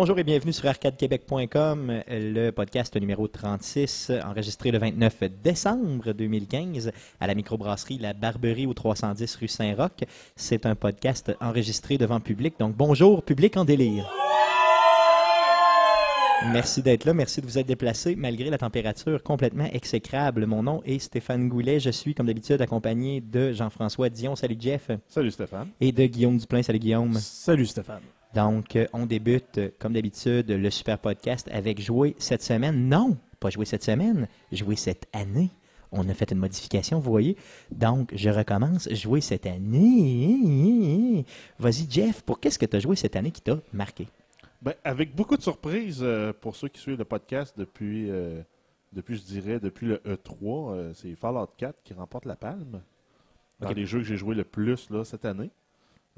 Bonjour et bienvenue sur arcadequebec.com, le podcast numéro 36, enregistré le 29 décembre 2015 à la microbrasserie La Barberie au 310 rue Saint-Roch. C'est un podcast enregistré devant public, donc bonjour public en délire. Merci d'être là, merci de vous être déplacé malgré la température complètement exécrable. Mon nom est Stéphane Goulet, je suis comme d'habitude accompagné de Jean-François Dion. Salut Jeff. Salut Stéphane. Et de Guillaume Duplain. Salut Guillaume. Salut Stéphane. Donc, euh, on débute, euh, comme d'habitude, le super podcast avec jouer cette semaine. Non, pas jouer cette semaine, jouer cette année. On a fait une modification, vous voyez. Donc, je recommence, jouer cette année. Vas-y, Jeff, pour qu'est-ce que tu as joué cette année qui t'a marqué? Ben, avec beaucoup de surprises euh, pour ceux qui suivent le podcast depuis, depuis je dirais, depuis le E3. c'est Fallout 4 qui remporte la palme dans les jeux que j'ai joué le plus là, cette année.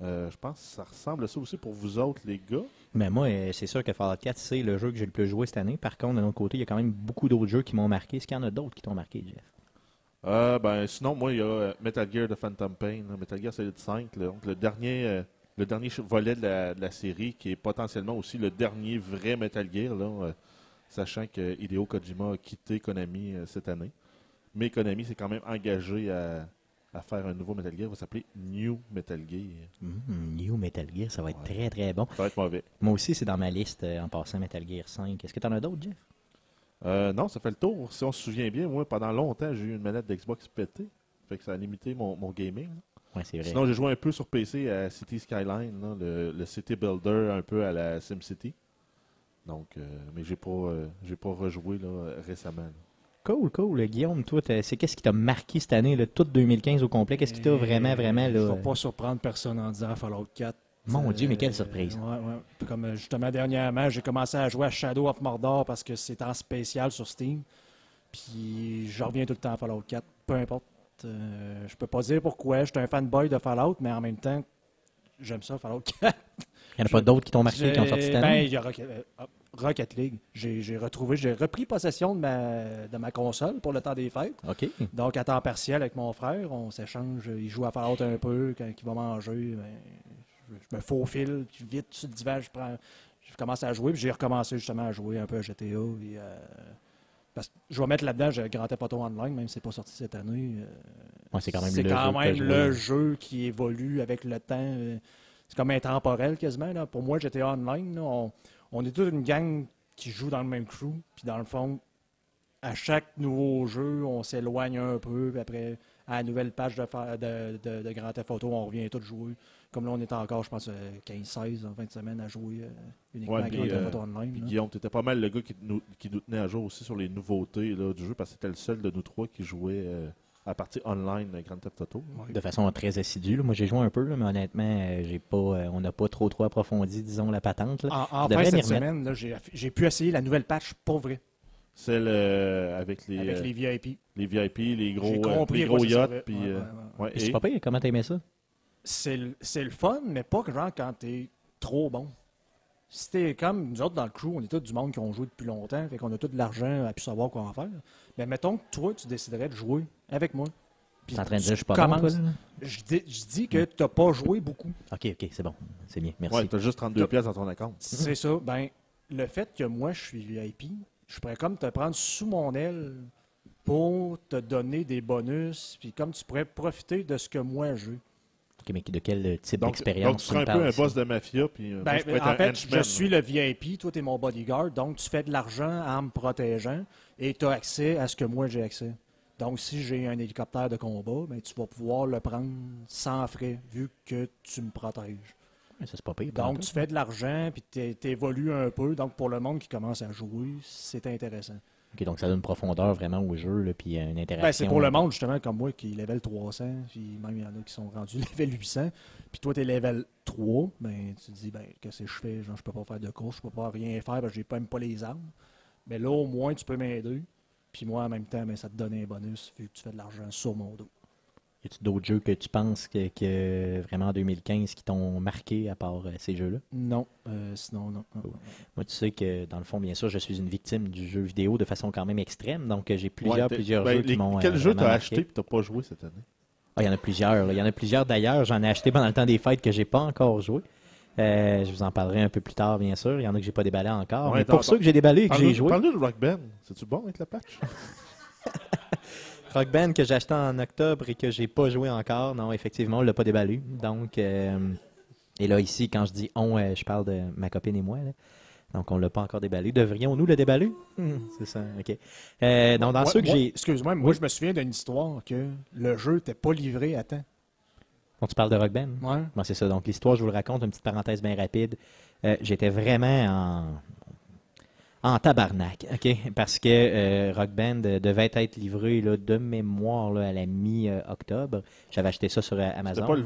Euh, je pense que ça ressemble à ça aussi pour vous autres, les gars. Mais moi, euh, c'est sûr que Fallout 4, c'est le jeu que j'ai le plus joué cette année. Par contre, de l'autre côté, il y a quand même beaucoup d'autres jeux qui m'ont marqué. Est-ce qu'il y en a d'autres qui t'ont marqué, Jeff? Euh, ben, sinon, moi, il y a Metal Gear de Phantom Pain, Metal Gear Solid 5, donc le dernier, le dernier volet de la, série qui est potentiellement aussi le dernier vrai Metal Gear, sachant que Hideo Kojima a quitté Konami cette année. Mais Konami s'est quand même engagé à, à faire un nouveau Metal Gear. va s'appeler New Metal Gear. Mm, New Metal Gear, ça va être très très bon. Ça va être mauvais. Moi aussi, c'est dans ma liste euh, en passant Metal Gear 5. Est-ce que tu en as d'autres, Jeff? Euh, non, ça fait le tour. Si on se souvient bien, moi, pendant longtemps, j'ai eu une manette d'Xbox pétée. Fait que ça a limité mon, gaming. Ouais, c'est vrai. Sinon, j'ai joué un peu sur PC à City Skyline, le, City Builder un peu à la SimCity. Donc, euh, mais j'ai pas, j'ai pas rejoué là, récemment. Cool, cool. Guillaume, toi, c'est qu'est-ce qui t'a marqué cette année, là, toute 2015 au complet? Qu'est-ce qui t'a vraiment, vraiment... Il ne faut pas surprendre personne en disant Fallout 4. Mon Dieu, mais quelle surprise. Ouais, ouais. Comme euh, justement, dernièrement, j'ai commencé à jouer à Shadow of Mordor parce que c'est en spécial sur Steam. Puis je reviens tout le temps à Fallout 4, peu importe. Euh, je peux pas dire pourquoi. Je suis un fanboy de Fallout, mais en même temps, j'aime ça, Fallout 4. Il n'y en a pas d'autres qui t'ont marqué qui ont sorti cette année? Ben, il y aura, euh, Rocket League. J'ai retrouvé, j'ai repris possession de ma, de ma console pour le temps des fêtes. OK. Donc, à temps partiel avec mon frère, on s'échange. Il joue à Fallout un peu. Quand il va manger, ben, je, me faufile. Vite, sur le divan, je, prends, je commence à jouer. Puis j'ai recommencé justement à jouer un peu à GTA. Euh, parce que je vais mettre là-dedans, j'ai Grand Theft Auto Online, même si c'est pas sorti cette année. Euh, c'est quand même, le, quand jeu, même le jeu qui évolue avec le temps. Euh, c'est comme intemporel quasiment. Là. Pour moi, GTA Online, on, on est toute une gang qui joue dans le même crew. Puis dans le fond, à chaque nouveau jeu, on s'éloigne un peu. Puis après, à la nouvelle page de, de, de, de Grand Theft Auto, on revient tout jouer. Comme là, on est encore, je pense, 15-16 en fin de semaine à jouer euh, uniquement à Grand Theft euh, Auto Online. Puis Guillaume, tu étais pas mal le gars qui nous, qui nous tenait à jour aussi sur les nouveautés là, du jeu parce que c'était le seul de nous trois qui jouait. Euh, à partir online Grand Theft Auto. De façon très assidue. Moi, j'ai joué un peu, mais honnêtement, euh, j'ai pas, euh, on n'a pas trop trop approfondi, disons, la patente. En, en fin cette semaine, j'ai pu essayer la nouvelle patch pour vrai. Celle euh, avec les avec les VIP. Les VIP, les gros, les gros yachts. Puis, ouais, C'est pas pire. Comment t'aimais ça? C'est le fun, mais pas genre quand t'es trop bon. C'était comme nous autres dans le crew, on est tous du monde qui ont joué depuis longtemps, fait qu'on a tout de l'argent à pu savoir quoi en faire. Mais mettons que toi, tu déciderais de jouer avec moi. Tu es en train de dire je suis pas bon, toi, je, dis, je dis que tu n'as pas joué beaucoup. OK, OK, c'est bon. C'est bien. Merci. Ouais, tu as juste 32 pièces dans ton account. C'est ça. Ben, le fait que moi, je suis VIP, je pourrais comme te prendre sous mon aile pour te donner des bonus, puis comme tu pourrais profiter de ce que moi j'ai. OK, mais de quel type d'expérience Donc, tu serais un peu un boss de mafia, puis euh, ben, En fait, je suis le VIP, toi, tu es mon bodyguard, donc tu fais de l'argent en me protégeant, et tu as accès à ce que moi j'ai accès. Donc, si j'ai un hélicoptère de combat, ben, tu vas pouvoir le prendre sans frais, vu que tu me protèges. Ça, pas pire, donc, tu fais de l'argent, puis tu évolues un peu. Donc, pour le monde qui commence à jouer, c'est intéressant. OK, donc ça donne une profondeur vraiment au jeu, là, puis une interaction. Ben, c'est pour le monde, justement, comme moi, qui est level 300, puis même il y en a qui sont rendus level 800. Puis toi, tu es level 3, ben, tu te dis, ben, qu'est-ce que je fais? Genre, je peux pas faire de course, je peux pas rien faire, que j'ai même pas les armes. Mais là, au moins, tu peux m'aider. Puis moi, en même temps, mais ça te donne un bonus vu que tu fais de l'argent sur mon dos. Y a-t-il d'autres jeux que tu penses que, vraiment en 2015 qui t'ont marqué à part euh, ces jeux-là? Non, euh, sinon non, Moi, tu sais que dans le fond, bien sûr, je suis une victime du jeu vidéo de façon quand même extrême. Donc, euh, j'ai plusieurs, plusieurs ben, jeux qui m'ont. Quel jeu t'as acheté et t'as pas joué cette année? Ah, il y en a plusieurs. Il y en a plusieurs d'ailleurs. J'en ai acheté pendant le temps des fêtes que j'ai pas encore joué. Euh, je vous en parlerai un peu plus tard, bien sûr. Il y en a que j'ai pas déballé encore. Ouais, mais pour ceux que j'ai déballé et que j'ai joué, parle-nous de Rock Band. C'est-tu bon avec le patch? Rock Band que j'ai acheté en octobre et que j'ai pas joué encore, non, effectivement, on l'a pas déballé. Donc, euh, et là, ici, quand je dis on, euh, je parle de ma copine et moi. là. Donc, on l'a pas encore déballé. Devrions-nous le déballer? Hmm, c'est ça, OK. Euh, donc, dans Moi- ceux que j'ai... Excuse-moi, moi, je me souviens d'une histoire que le jeu n'était pas livré à temps. Bon, tu parles de Rock Band? Ouais. Bon, c'est ça. Donc, l'histoire, je vous le raconte, une petite parenthèse bien rapide. Euh, J'étais vraiment en, en tabarnak, OK? Parce que euh, Rock Band euh, devait être livré là, de mémoire là, à la mi-octobre. J'avais acheté ça sur euh, Amazon. C'était pas le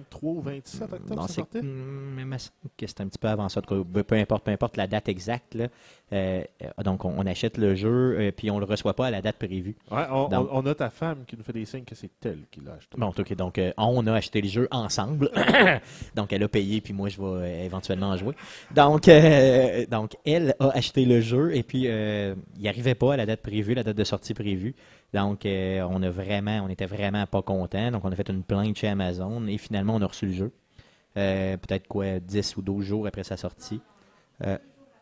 23 ou 27 octobre Non, ça c'est sortait? hum, il me semble que c'est un petit peu avant ça. Peu- importe, peu importe la date exacte. là. Euh, donc, on, on achète le jeu, puis on le reçoit pas à la date prévue. Ouais, on, Donc- on- on a ta femme qui nous fait des signes que c'est elle qui l'a acheté. Bon, ok, donc euh, on a acheté le jeu ensemble. donc elle a payé, puis moi je vais éventuellement en jouer. Donc, donc elle a acheté le jeu et puis euh, il arrivait pas à la date prévue, la date de sortie prévue. Donc euh, on a vraiment, on était vraiment pas content. Donc on a fait une plainte chez Amazon et finalement on a reçu le jeu. Euh, Peut-être quoi, 10 ou 12 jours après sa sortie.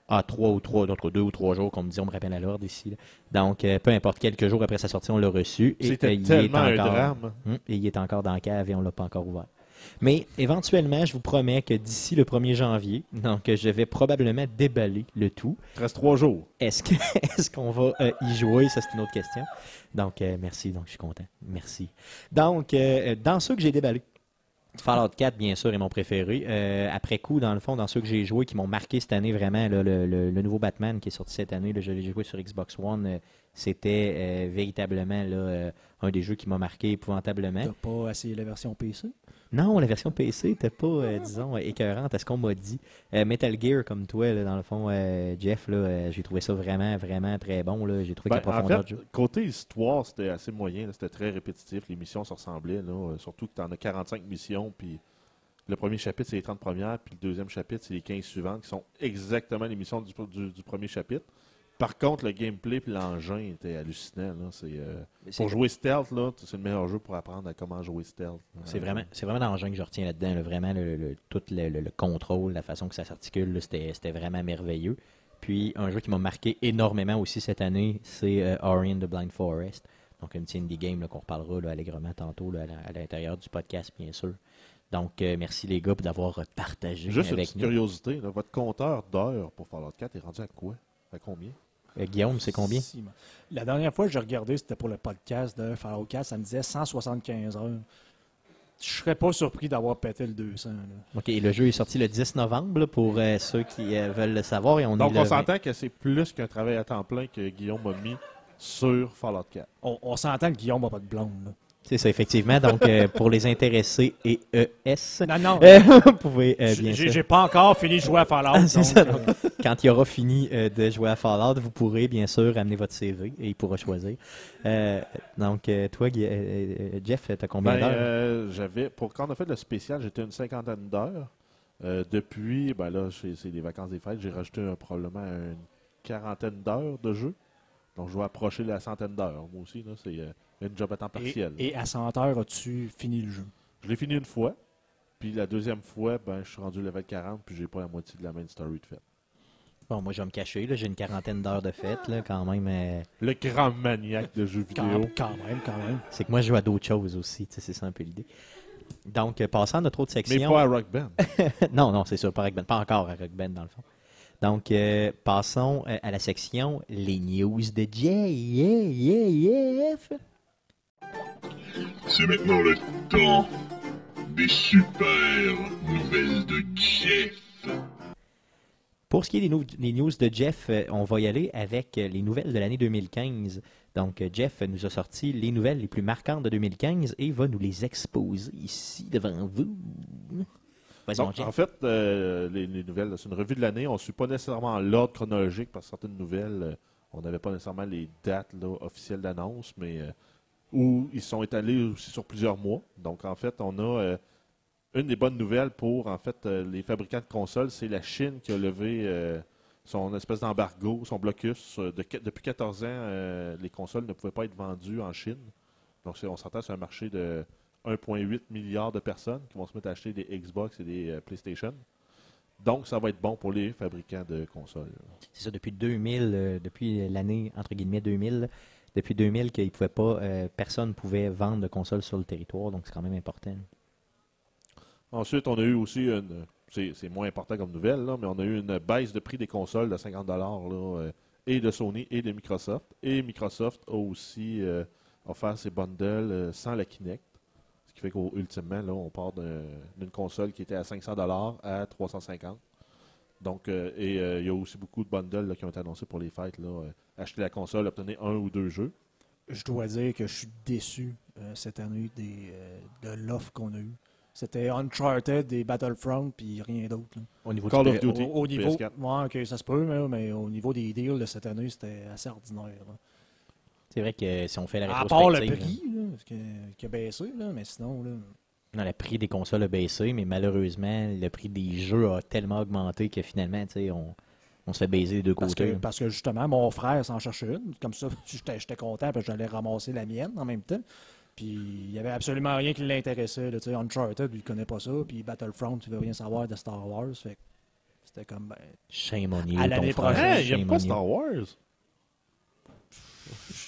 Ah, trois ou trois, d'autres deux ou trois jours, comme me dit, on me rappelle à l'ordre ici. là. Donc, peu importe, quelques jours après sa sortie, on l'a reçu. Et C'était il est un encore- drame. Et il est encore dans la cave et on ne l'a pas encore ouvert. Mais éventuellement, je vous promets que d'ici le 1er janvier, donc je vais probablement déballer le tout. Il te reste trois jours. Est-ce qu'on va euh, y jouer? Ça c'est une autre question. Donc euh, merci, donc je suis content. Merci. Donc euh, dans ceux que j'ai déballés, Fallout 4 bien sûr est mon préféré. Euh, après coup, dans le fond, dans ceux que j'ai joués qui m'ont marqué cette année vraiment, là, le, le- le nouveau Batman qui est sorti cette année, là, je l'ai joué sur Xbox One. euh, c'était euh, véritablement là, euh, un des jeux qui m'a marqué épouvantablement. T'as pas essayé la version PC? Non, la version PC n'était pas, euh, disons, euh, écœurante à ce qu'on m'a dit. Euh, Metal Gear, comme toi, là, dans le fond, euh, Jeff, là, j'ai trouvé ça vraiment, vraiment très bon. là. J'ai trouvé Ben, la en profondeur fait, jeu. côté histoire, c'était assez moyen. là. C'était très répétitif. Les missions se ressemblaient. Là, surtout que tu en as 45 missions. Puis le premier chapitre, c'est les 30 premières. Puis le deuxième chapitre, c'est les 15 suivantes qui sont exactement les missions du, du- du premier chapitre. Par contre, le gameplay et l'engin étaient hallucinants. là. C'est, euh, C'est pour jouer stealth, là, c'est le meilleur jeu pour apprendre à comment jouer stealth. c'est vraiment, c'est vraiment l'engin que je retiens là-dedans. là. vraiment, le, le- tout le, le- le contrôle, la façon que ça s'articule, là, c'était c'était vraiment merveilleux. Puis, un jeu qui m'a marqué énormément aussi cette année, c'est euh, Ori and the Blind Forest. Donc, un petit indie game là, qu'on reparlera là, allègrement tantôt là, à l'intérieur du podcast, bien sûr. Donc, euh, merci les gars pour d'avoir partagé Juste une avec nous. curiosité. là, votre compteur d'heures pour Fallout 4 est rendu à quoi? À combien? Euh, Guillaume, c'est combien? La dernière fois que j'ai regardé, c'était pour le podcast de Fallout 4, ça me disait 175 heures. Je serais pas surpris d'avoir pété le 200. là. OK, et le jeu est sorti le 10 novembre là, pour euh, ceux qui euh, veulent le savoir. Et on Donc, est on le 20. s'entend que c'est plus qu'un travail à temps plein que Guillaume a mis sur Fallout 4. On, on s'entend que Guillaume n'a pas de blonde. là. C'est ça, effectivement. Donc, euh, pour les intéressés et ES, Non, non. euh, vous pouvez euh, bien j'ai sûr. j'ai pas encore fini de jouer à Fallout. C'est donc, ça. euh, Quand il aura fini euh, de jouer à Fallout, vous pourrez bien sûr amener votre CV et il pourra choisir. Euh, donc, euh, toi, Jeff, t'as combien Ben, d'heures? euh, j'avais, pour quand on a fait le spécial, j'étais une cinquantaine d'heures. Euh, depuis, ben là, c'est les vacances des fêtes, j'ai rajouté un- probablement une quarantaine d'heures de jeu. Donc, je vais approcher la centaine d'heures. Moi aussi, là, c'est euh, une job à temps et, partiel. et à 100 heures, as-tu fini le jeu? Je l'ai fini une fois. Puis la deuxième fois, ben, je suis rendu level 40, puis j'ai pas la moitié de la main story de fait. Bon, moi, je vais me cacher. là. J'ai une quarantaine d'heures de fête, là, quand même. euh, Le grand maniaque de jeux Quand, vidéo. quand même, quand même. c'est que moi, je joue à d'autres choses aussi. C'est ça un peu l'idée. Donc, euh, passant à notre autre Mais section. pas à Rock Band. non, non, c'est sûr, pas, Rock Band. pas encore à Rock Band, dans le fond. Donc, euh, passons euh, à la section Les news de Jay. Yeah, yeah, yeah. C'est maintenant le temps des super nouvelles de Jeff. Pour ce qui est des, des news de Jeff, euh, on va y aller avec euh, les nouvelles de l'année 2015. Donc, euh, Jeff nous a sorti les nouvelles les plus marquantes de 2015 et va nous les exposer ici devant vous. Vas-y, mon Donc, Jeff. en fait, euh, les, les nouvelles, c'est une revue de l'année. On ne suit pas nécessairement l'ordre chronologique parce que certaines nouvelles, on n'avait pas nécessairement les dates là, officielles d'annonce, mais euh, où ils sont étalés aussi sur plusieurs mois. Donc, en fait, on a euh, une des bonnes nouvelles pour en fait euh, les fabricants de consoles, c'est la Chine qui a levé euh, son espèce d'embargo, son blocus. depuis 14 ans, les consoles ne pouvaient pas être vendues en Chine. Donc, on s'entend sur un marché de 1,8 milliard de personnes qui vont se mettre à acheter des Xbox et des PlayStation. Donc, ça va être bon pour les fabricants de consoles. C'est ça, depuis 2000, euh, depuis l'année, entre guillemets, 2000, depuis 2000, qu'il pouvait pas, euh, personne ne pouvait vendre de consoles sur le territoire, donc c'est quand même important. Ensuite, on a eu aussi une. C'est moins important comme nouvelle, mais on a eu une baisse de prix des consoles de 50 là, euh, et de Sony et de Microsoft. Et Microsoft a aussi euh, offert ses bundles euh, sans la Kinect. Ce qui fait qu'ultimement, on part d'un- d'une console qui était à 500 à 350 Donc, et il y a aussi beaucoup de bundles qui ont été annoncés pour les fêtes. Acheter la console, obtenir un ou deux jeux? Je dois dire que je suis déçu euh, cette année des, euh, de l'offre qu'on a eue. C'était Uncharted et Battlefront, puis rien d'autre. là. Au niveau Call du of Duty, Au, au niveau, PS4. ouais, ok, ça se peut, mais, mais au niveau des deals de cette année, c'était assez ordinaire. là. C'est vrai que si on fait la À part le rétrospective... prix, là, que- qui a baissé, là, mais sinon, là, Non, le prix des consoles a baissé, mais malheureusement, le prix des jeux a tellement augmenté que finalement, tu sais, on, on se fait baiser des deux parce, côtés. que, parce que justement, mon frère s'en cherchait une. Comme ça, j'étais content parce que j'allais ramasser la mienne en même temps. Puis il n'y avait absolument rien qui l'intéressait. là, tu sais, Uncharted, il connaît pas ça. Puis Battlefront, il veut rien savoir de Star Wars. Fait que c'était comme, ben, Shame on you, À l'année prochaine. Hey, il Shame aime on pas you. Star Wars?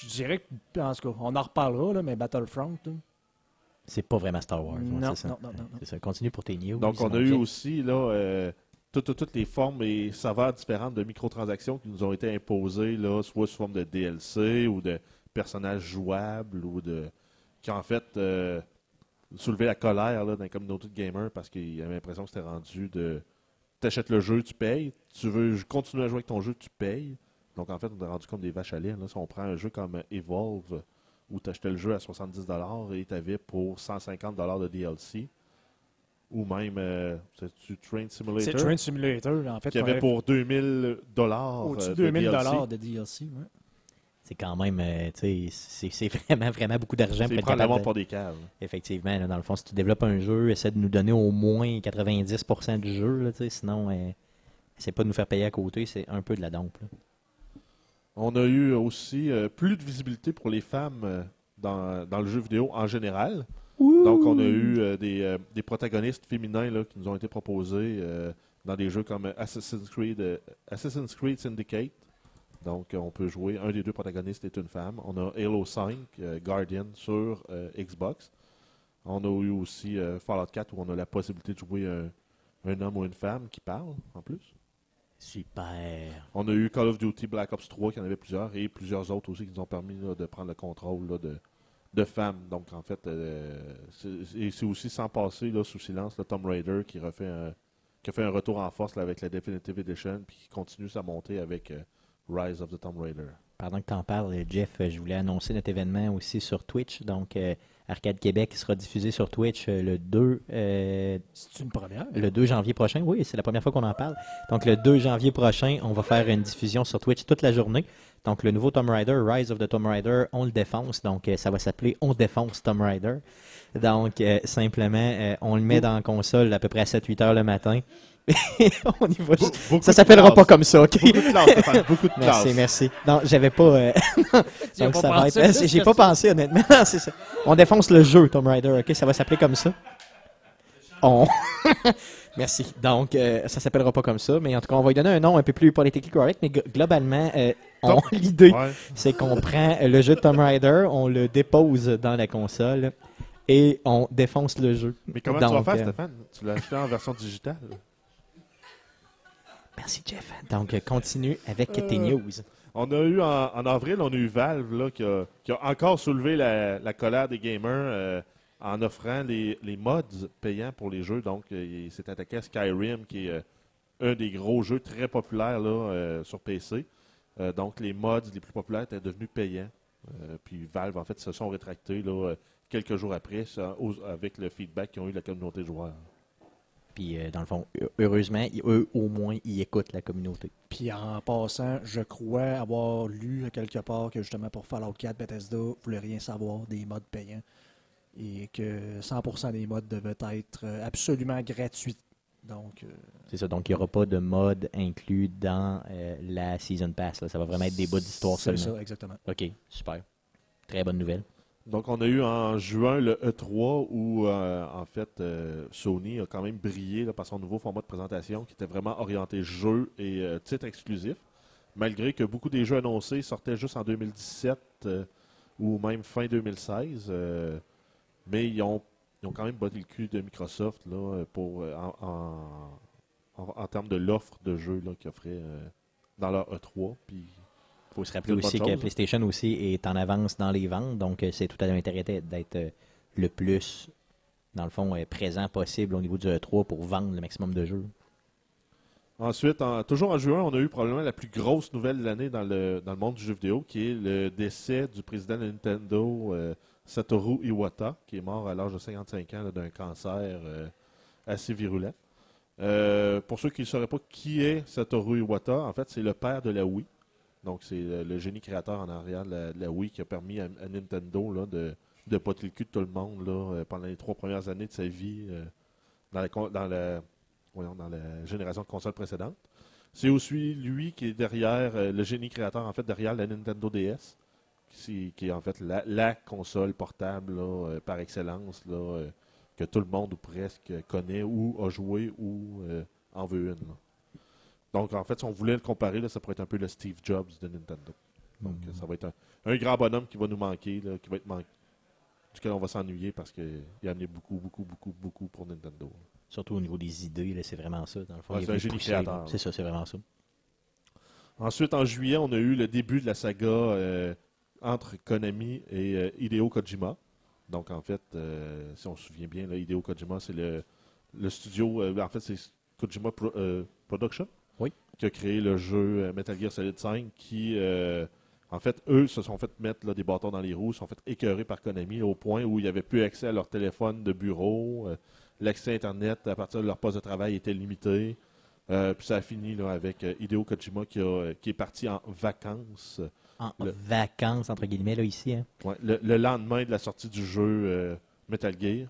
je dirais que, en tout cas, on en reparlera, là, mais Battlefront, là, C'est pas vraiment Star Wars. ouais, Non, c'est ça. non, non, non, non. C'est ça. Continue pour tes news. Donc, on a eu aussi là, euh, toutes, les formes et saveurs différentes de microtransactions qui nous ont été imposées, soit sous forme de DLC ou de personnages jouables ou de qui en fait euh, soulevé la colère là, dans la communauté de gamers parce qu'il avait l'impression que c'était rendu de t'achètes le jeu, tu payes. Tu veux continuer à jouer avec ton jeu, tu payes. Donc en fait, on est rendu comme des vaches à lait. Là. Si on prend un jeu comme Evolve où tu achetais le jeu à 70$ et tu avais pour 150$ de DLC. Ou même, euh, c'est-tu Train c'est Simulator? Train Simulator, en fait. qui avait pour 2000 dollars au-dessus euh, de de 2000 DLC. dollars de DLC. ouais. C'est quand même, euh, tu sais, c'est c'est vraiment, vraiment beaucoup d'argent pour C'est être prendre la capable montre de- pour des caves. Effectivement, là, dans le fond, si tu développes un jeu, essaie de nous donner au moins 90% du jeu, là, tu sinon, euh, essaie pas de nous faire payer à côté, c'est un peu de la dompe. là. On a eu aussi euh, plus de visibilité pour les femmes euh, dans, dans le jeu vidéo en général. Donc, on a eu euh, des, euh, des protagonistes féminins là, qui nous ont été proposés euh, dans des jeux comme Assassin's Creed, euh, Assassin's Creed Syndicate. Donc, on peut jouer. Un des deux protagonistes est une femme. On a Halo 5, euh, Guardian sur euh, Xbox. On a eu aussi euh, Fallout 4 où on a la possibilité de jouer un, un homme ou une femme qui parle en plus. Super. On a eu Call of Duty Black Ops 3, qui en avait plusieurs, et plusieurs autres aussi qui nous ont permis là, de prendre le contrôle là, de, de femmes. Donc, en fait, euh, c'est et c'est aussi sans passer là, sous silence le Tomb Raider qui, refait un, qui a fait un retour en force là, avec la Definitive Edition, puis qui continue sa montée avec euh, Rise of the Tomb Raider. Pendant que tu en parles, Jeff, euh, je voulais annoncer notre événement aussi sur Twitch. Donc, euh, Arcade Québec sera diffusé sur Twitch le 2, euh, C'est une première. le 2 janvier prochain. Oui, c'est la première fois qu'on en parle. Donc, le 2 janvier prochain, on va faire une diffusion sur Twitch toute la journée. Donc, le nouveau Tomb Raider, Rise of the Tomb Raider, on le défonce. Donc, euh, ça va s'appeler On défonce Tomb Raider. Donc, euh, simplement, euh, on le met dans la console à peu près à 7-8 heures le matin. on y va. Ça s'appellera pas comme ça, OK? Beaucoup de classe, Stéphane, beaucoup de classe. Merci, merci. Non, j'avais pas. euh, donc pas ça va être. J'ai pas pensé honnêtement. Non, c'est ça. On défonce le jeu Tomb Raider, ok? Ça va s'appeler comme ça. On. Merci. Donc, euh, ça s'appellera pas comme ça, mais en tout cas, on va lui donner un nom un peu plus politiquement correct. Mais globalement, euh, on- l'idée, Ouais. c'est qu'on prend le jeu de Tomb Raider, on le dépose dans la console et on défonce le jeu. Mais comment tu vas faire, euh, Stéphane? Tu l'as acheté en version digitale? Merci, Jeff. Donc, euh, continue avec tes news. On a eu en, en avril, on a eu Valve là, qui, a, qui a encore soulevé la, la colère des gamers en offrant les, les mods payants pour les jeux. Donc, euh, il s'est attaqué à Skyrim, qui est euh, un des gros jeux très populaires là, euh, sur PC. Euh, donc, les mods les plus populaires étaient devenus payants. Euh, puis Valve, en fait, se sont rétractés là, quelques jours après ça, aux- avec le feedback qu'ils ont eu de la communauté de joueurs. Puis, euh, dans le fond, heu- heureusement, eux, au moins, ils écoutent la communauté. Puis en passant, je crois avoir lu quelque part que justement pour Fallout 4, Bethesda voulait rien savoir des modes payants et que 100% des modes devaient être euh, absolument gratuits. Donc, euh, C'est ça, donc il n'y aura pas de mode inclus dans euh, la Season Pass. là. Ça va vraiment être des bouts d'histoire c'est seulement. ça, exactement. OK, super. Très bonne nouvelle. Donc, on a eu en juin le E3 où, euh, en fait, euh, Sony a quand même brillé là, par son nouveau format de présentation qui était vraiment orienté jeu et euh, titre exclusif. Malgré que beaucoup des jeux annoncés sortaient juste en 2017 euh, ou même fin 2016. Mais ils ont, ils ont quand même botté le cul de Microsoft là, pour, euh, en, en, en- en termes de l'offre de jeux qu'ils offraient euh, dans leur E3. Puis Il faut se rappeler aussi que. PlayStation aussi est en avance dans les ventes, donc euh, c'est tout à l'intérêt d'être le plus, dans le fond, présent possible au niveau du E3 pour vendre le maximum de jeux. Ensuite, en- toujours en juin, on a eu probablement la plus grosse nouvelle de l'année dans le, dans le monde du jeu vidéo, qui est le décès du président de Nintendo, euh, Satoru Iwata, qui est mort à l'âge de 55 ans d'un cancer euh, assez virulent. Euh, pour ceux qui ne sauraient pas qui est Satoru Iwata, en fait, c'est le père de la Wii. Donc, c'est le, génie créateur en arrière de la, Wii qui a permis à, Nintendo de, de le cul de tout le monde euh, pendant les trois premières années de sa vie dans la, génération de consoles précédente. C'est aussi lui qui est derrière, le génie créateur, en fait, derrière la Nintendo DS, qui, qui est en fait la, la console portable là, euh, par excellence, là, euh, que tout le monde ou presque connaît ou a joué ou euh, en veut une. là. Donc, en fait, si on voulait le comparer, ça pourrait être un peu le Steve Jobs de Nintendo. Donc, euh, ça va être un, un grand bonhomme qui va nous manquer, qui va être man- duquel on va s'ennuyer parce qu'il a amené beaucoup, beaucoup, beaucoup, beaucoup pour Nintendo. Surtout au niveau des idées, c'est vraiment ça. Dans le fond, Ouais, c'est un génie créateur. C'est ça, c'est vraiment ça. Ensuite, en juillet, on a eu le début de la saga euh, entre Konami et euh, Hideo Kojima. Donc, en fait, euh, si on se souvient bien, là, Hideo Kojima, c'est le, le studio, euh, en fait, c'est Kojima Pro- euh, Production Oui. qui a créé le jeu Metal Gear Solid 5 qui, en fait, eux se sont fait mettre là, des bâtons dans les roues, se sont fait écœurer par Konami au point où il n'y avait plus accès à leur téléphone de bureau. L'accès Internet à partir de leur poste de travail était limité. Puis ça a fini là, avec Hideo Kojima qui, a, qui est parti en vacances En Le- vacances, entre guillemets, là, ici. hein. ouais, le, le lendemain de la sortie du jeu euh, Metal Gear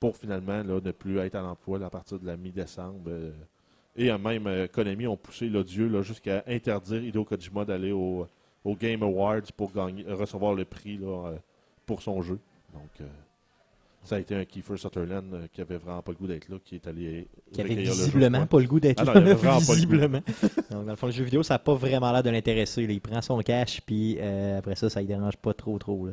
pour finalement là, ne plus être à l'emploi à partir de la mi-décembre. euh. et euh, même euh, Konami ont poussé l'odieux jusqu'à interdire Hideo Kojima d'aller au, au Game Awards pour gagner, recevoir le prix là, pour son jeu. Donc ça a été un Kiefer Sutherland euh, qui avait vraiment pas le goût d'être là, qui est allé Qui avait recueillir le jeu. visiblement pas le goût d'être Ah non, là, il avait vraiment pas le goût. visiblement. Donc, dans le fond, le jeu vidéo, ça n'a pas vraiment l'air de l'intéresser. Il prend son cash, puis euh, après ça, ça ne dérange pas trop, trop. là.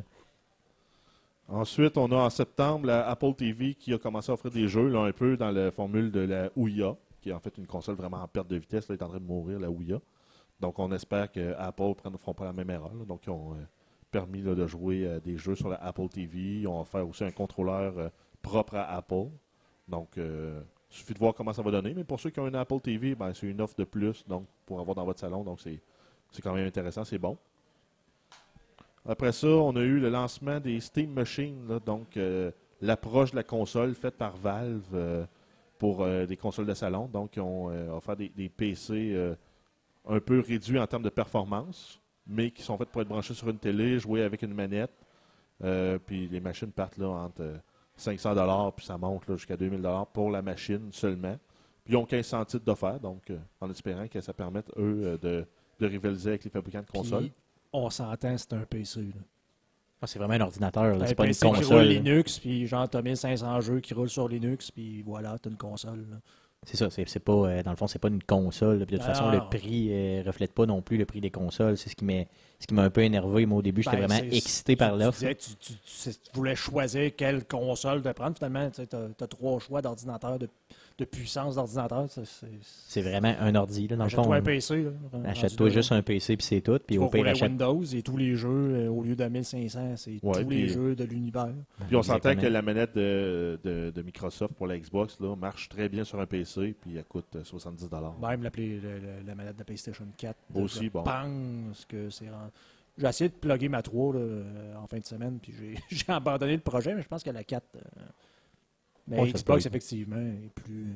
Ensuite, on a en septembre la Apple TV qui a commencé à offrir des jeux là, un peu dans la formule de la Ouya, qui est en fait une console vraiment en perte de vitesse. Là, elle est en train de mourir, la Ouya. Donc, on espère que Apple ne feront pas la même erreur. là. Donc, ils ont euh, permis de jouer à des jeux sur la Apple TV. Ils ont offert aussi un contrôleur euh, propre à Apple. Donc, euh, il suffit de voir comment ça va donner. Mais pour ceux qui ont une Apple TV, ben, c'est une offre de plus donc, pour avoir dans votre salon. Donc, c'est quand même intéressant, c'est bon. Après ça, on a eu le lancement des Steam Machines, donc euh, l'approche de la console faite par Valve euh, pour euh, des consoles de salon. Donc, ils ont euh, offert des, PC euh, un peu réduits en termes de performance, mais qui sont faits pour être branchés sur une télé, jouer avec une manette. Euh, puis les machines partent là, entre euh, 500 puis ça monte là, jusqu'à 2000 pour la machine seulement. Puis ils ont 1500 titres d'offert, donc euh, en espérant que ça permette, eux, euh, de, de rivaliser avec les fabricants de consoles. Puis, on s'entend, c'est un PC. Là. Ah, c'est vraiment un ordinateur, là, Un c'est pas une PC qui roule console. Linux, puis genre, t'as 1500 jeux qui roulent sur Linux, puis voilà, t'as une console. là. C'est ça, c'est pas, euh, dans le fond, c'est pas une console. Puis de toute Ah, façon, le prix euh, reflète pas non plus le prix des consoles. C'est ce qui m'a ce qui m'a un peu énervé. Moi, au début, j'étais Ben, vraiment excité par l'offre. Tu, tu voulais choisir quelle console de prendre. Finalement, tu as, trois choix d'ordinateur, de, de puissance d'ordinateur. C'est- vraiment un ordi, là, dans. Achète-toi un PC. rendu Achète-toi juste un PC, puis c'est tout. Puis au pire, achète. Windows et tous les jeux, euh, au lieu de 1500, c'est Ouais, tous les jeux de l'univers. Puis on s'entend que la manette de, de- de Microsoft pour la Xbox là, marche très bien sur un PC, puis elle coûte euh, 70 Même la, la- manette de PlayStation 4. Aussi, je bon. pense que c'est rend- J'ai essayé de plugger ma 3 là, euh, en fin de semaine, puis j'ai- j'ai abandonné le projet, mais je pense que la 4. euh, Mais Ouais, ça Xbox, effectivement, est plus. euh,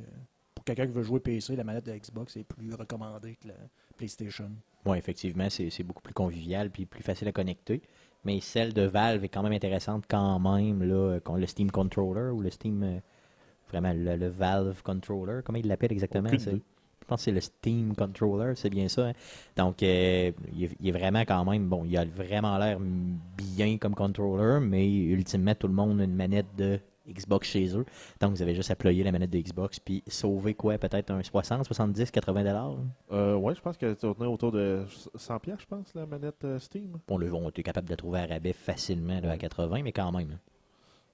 Pour quelqu'un qui veut jouer PC, la manette de Xbox est plus recommandée que la PlayStation. Oui, effectivement, c'est c'est beaucoup plus convivial puis plus facile à connecter. Mais celle de Valve est quand même intéressante quand même, là, euh, qu'on- le Steam Controller ou le Steam. euh, vraiment, le, le Valve Controller. Comment il l'appelle exactement. Je pense que c'est le Steam Controller, c'est bien ça. hein. Donc, euh, il, est, il est vraiment quand même, bon, il a vraiment l'air bien comme controller, mais ultimement, tout le monde a une manette de Xbox chez eux. Donc, vous avez juste à ployer la manette de Xbox, puis sauver quoi, peut-être un 60, 70, 80 dollars? Euh, ouais, je pense qu'elle tournait autour de 100 pièces, je pense, la manette euh, Steam. On le on était capable de la trouver à rabais facilement là, à 80, mais quand même. hein.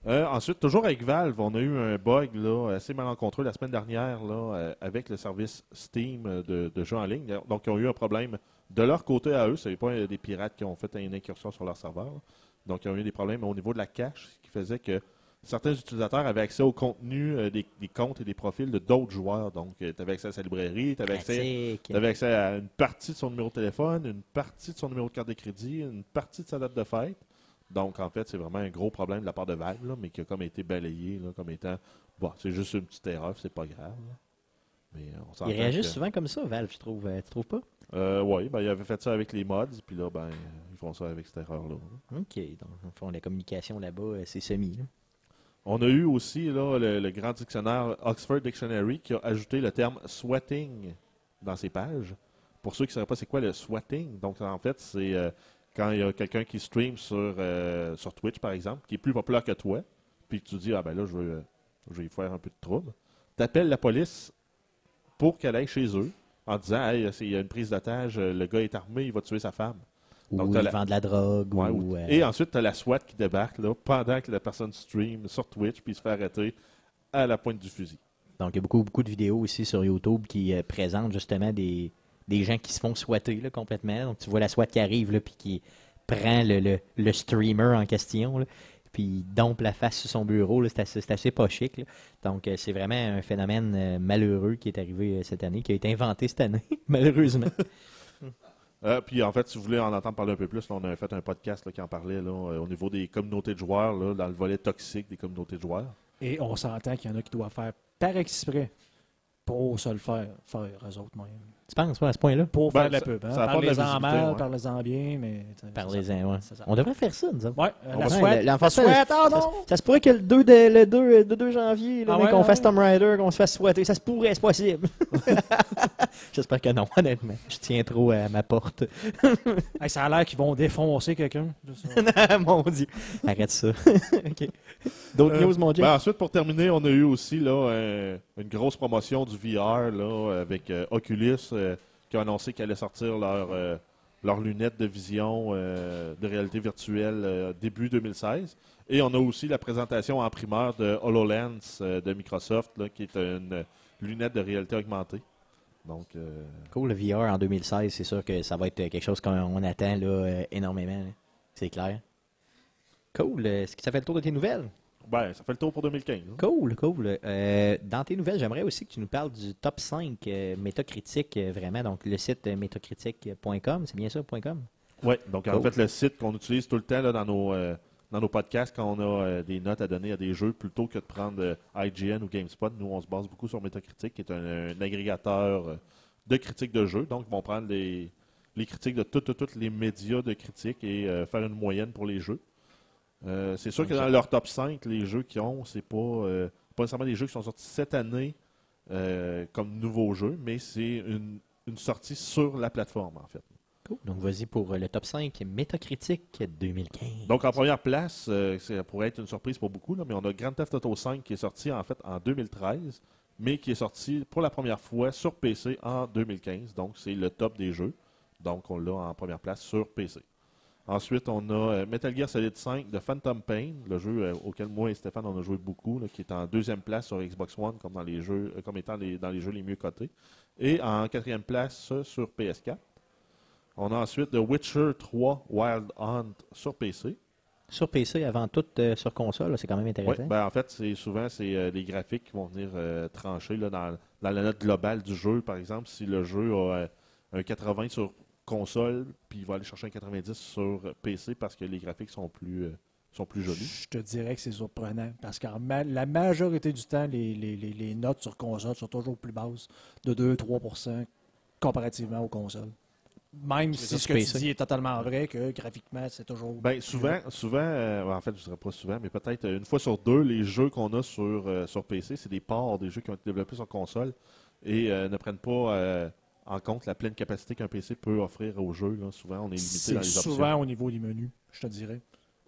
Euh, ensuite, toujours avec Valve, on a eu un bug là, assez malencontreux la semaine dernière là, euh, avec le service Steam de, de jeux en ligne. Donc, ils ont eu un problème de leur côté à eux. Ce n'est pas des pirates qui ont fait une incursion sur leur serveur. là. Donc, ils ont eu des problèmes au niveau de la cache, ce qui faisait que certains utilisateurs avaient accès au contenu euh, des, des comptes et des profils de d'autres joueurs. Donc, tu avais accès à sa librairie, tu avais accès avais à une partie de son numéro de téléphone, une partie de son numéro de carte de crédit, une partie de sa date de fête. Donc, en fait, c'est vraiment un gros problème de la part de Valve, là, mais qui a comme été balayé là, comme étant bon, c'est juste une petite erreur, c'est pas grave. là. Mais euh, on Ils réagissent que- souvent comme ça, Valve, je trouve. Euh, tu trouves pas? Euh, oui, ben, ils avaient fait ça avec les mods, puis là, ben, ils font ça avec cette erreur-là. OK. Donc, en fond, la communication là-bas, euh, c'est semi. là. On a eu aussi le, grand dictionnaire Oxford Dictionary qui a ajouté le terme swatting dans ses pages. Pour ceux qui ne sauraient pas c'est quoi le swatting, donc en fait, c'est euh, quand il y a quelqu'un qui stream sur, euh, sur Twitch, par exemple, qui est plus populaire que toi, puis que tu dis, ah ben là, je vais y faire un peu de trouble. Tu appelles la police pour qu'elle aille chez eux en disant, hey, il y a une prise d'otage, le gars est armé, il va tuer sa femme. Donc, Ou ils la- vendent de la drogue. Ouais, ou, ou- euh, Et ensuite, tu as la SWAT qui débarque là, pendant que la personne stream sur Twitch, puis se fait arrêter à la pointe du fusil. Donc, il y a beaucoup, beaucoup de vidéos aussi sur YouTube qui euh, présentent justement des, des gens qui se font swatter là, complètement. Donc, tu vois la SWAT qui arrive, là, puis qui prend le, le, le streamer en question, là, puis il dompe la face sur son bureau. C'est assez, assez pas chic. là. Donc, euh, c'est vraiment un phénomène malheureux qui est arrivé cette année, qui a été inventé cette année, malheureusement. Euh, puis en fait, si vous voulez en entendre parler un peu plus, on a fait un podcast qui en parlait là, euh, au niveau des communautés de joueurs, là, dans le volet toxique des communautés de joueurs. Et on s'entend qu'il y en a qui doivent faire par exprès pour se le faire, faire eux autres mêmes. Tu penses, ouais, à ce point-là? Pour Ben, faire de la ça- pub. Hein? Parlez-en mal, ouais. parlez-en bien, mais... Parlez-en, ouais. On devrait faire ça, nous autres. Ouais, euh, On la ça- ah Ça, non! ça se pourrait que le 2, de, le 2, le 2 janvier, là, Ah ouais, qu'on ouais, fasse ouais. Tomb Raider, qu'on se fasse souhaiter. Ça se pourrait, c'est possible. J'espère que non, honnêtement. Je tiens trop à ma porte. Hey, ça a l'air qu'ils vont défoncer quelqu'un. ça. mon Dieu. Arrête ça. OK. D'autres Euh, news, mon Dieu? ben, ensuite, pour terminer, on a eu aussi là, un- une grosse promotion du VR là, avec euh, Oculus euh, qui a annoncé qu'elle allait sortir leur, euh, leurs lunettes de vision euh, de réalité virtuelle début 2016. Et on a aussi la présentation en primeur de HoloLens de Microsoft, qui est une lunette de réalité augmentée. Donc, Cool, le VR en 2016, c'est sûr que ça va être quelque chose qu'on attend là, énormément. C'est clair. Cool. Est-ce que ça fait le tour de tes nouvelles? Ben, ça fait le tour pour 2015. hein. Cool, cool. Euh, dans tes nouvelles, j'aimerais aussi que tu nous parles du top 5 euh, métacritique, euh, vraiment. Donc, le site euh, métacritique.com, c'est bien ça, .com? Oui, donc en fait, le site qu'on utilise tout le temps là, dans, nos, dans nos podcasts quand on a des notes à donner à des jeux, plutôt que de prendre IGN ou GameSpot, nous, on se base beaucoup sur Metacritic, qui est un, un agrégateur de critiques de jeux. Donc, ils vont prendre les, les critiques de tous les médias de critiques et faire une moyenne pour les jeux. Euh, c'est sûr que dans leur top 5, les jeux qu'ils ont, c'est pas, euh, pas nécessairement des jeux qui sont sortis cette année euh, comme nouveaux jeux, mais c'est une, une sortie sur la plateforme, en fait. Cool. Donc, vas-y pour le top 5 métacritique 2015. Donc, en première place, ça pourrait être une surprise pour beaucoup, là, mais on a Grand Theft Auto 5 qui est sorti en fait en 2013, mais qui est sorti pour la première fois sur PC en 2015. Donc, c'est le top des jeux. Donc, on l'a en première place sur PC. Ensuite, on a euh, Metal Gear Solid 5 de Phantom Pain, le jeu euh, auquel moi et Stéphane on a joué beaucoup, là, qui est en deuxième place sur Xbox One comme dans les jeux, euh, comme étant les- dans les jeux les mieux cotés, et en quatrième place sur PS4. On a ensuite The Witcher 3 Wild Hunt sur PC. Sur PC, avant tout euh, sur console, c'est quand même Oui, intéressant. ben en fait, c'est souvent c'est euh, les graphiques qui vont venir euh, trancher là, dans, dans la note globale du jeu. Par exemple, si le jeu a un 80 sur console, puis il va aller chercher un 90 sur PC parce que les graphiques sont plus, euh, sont plus jolis. Je te dirais que c'est surprenant parce que la majorité du temps, les, les- les- les notes sur console sont toujours plus basses, de 2-3% comparativement aux consoles. Même si ce que PC. tu dis est totalement vrai, que graphiquement, c'est toujours. Ben souvent, souvent euh, en fait, je dirais pas souvent, mais peut-être euh, une fois sur deux, les jeux qu'on a sur, euh, sur PC, c'est des ports des jeux qui ont été développés sur console. et euh, ne prennent pas euh, en compte la pleine capacité qu'un PC peut offrir au jeu. là. Souvent, on est limité dans C'est les options. souvent au niveau des menus, je te dirais.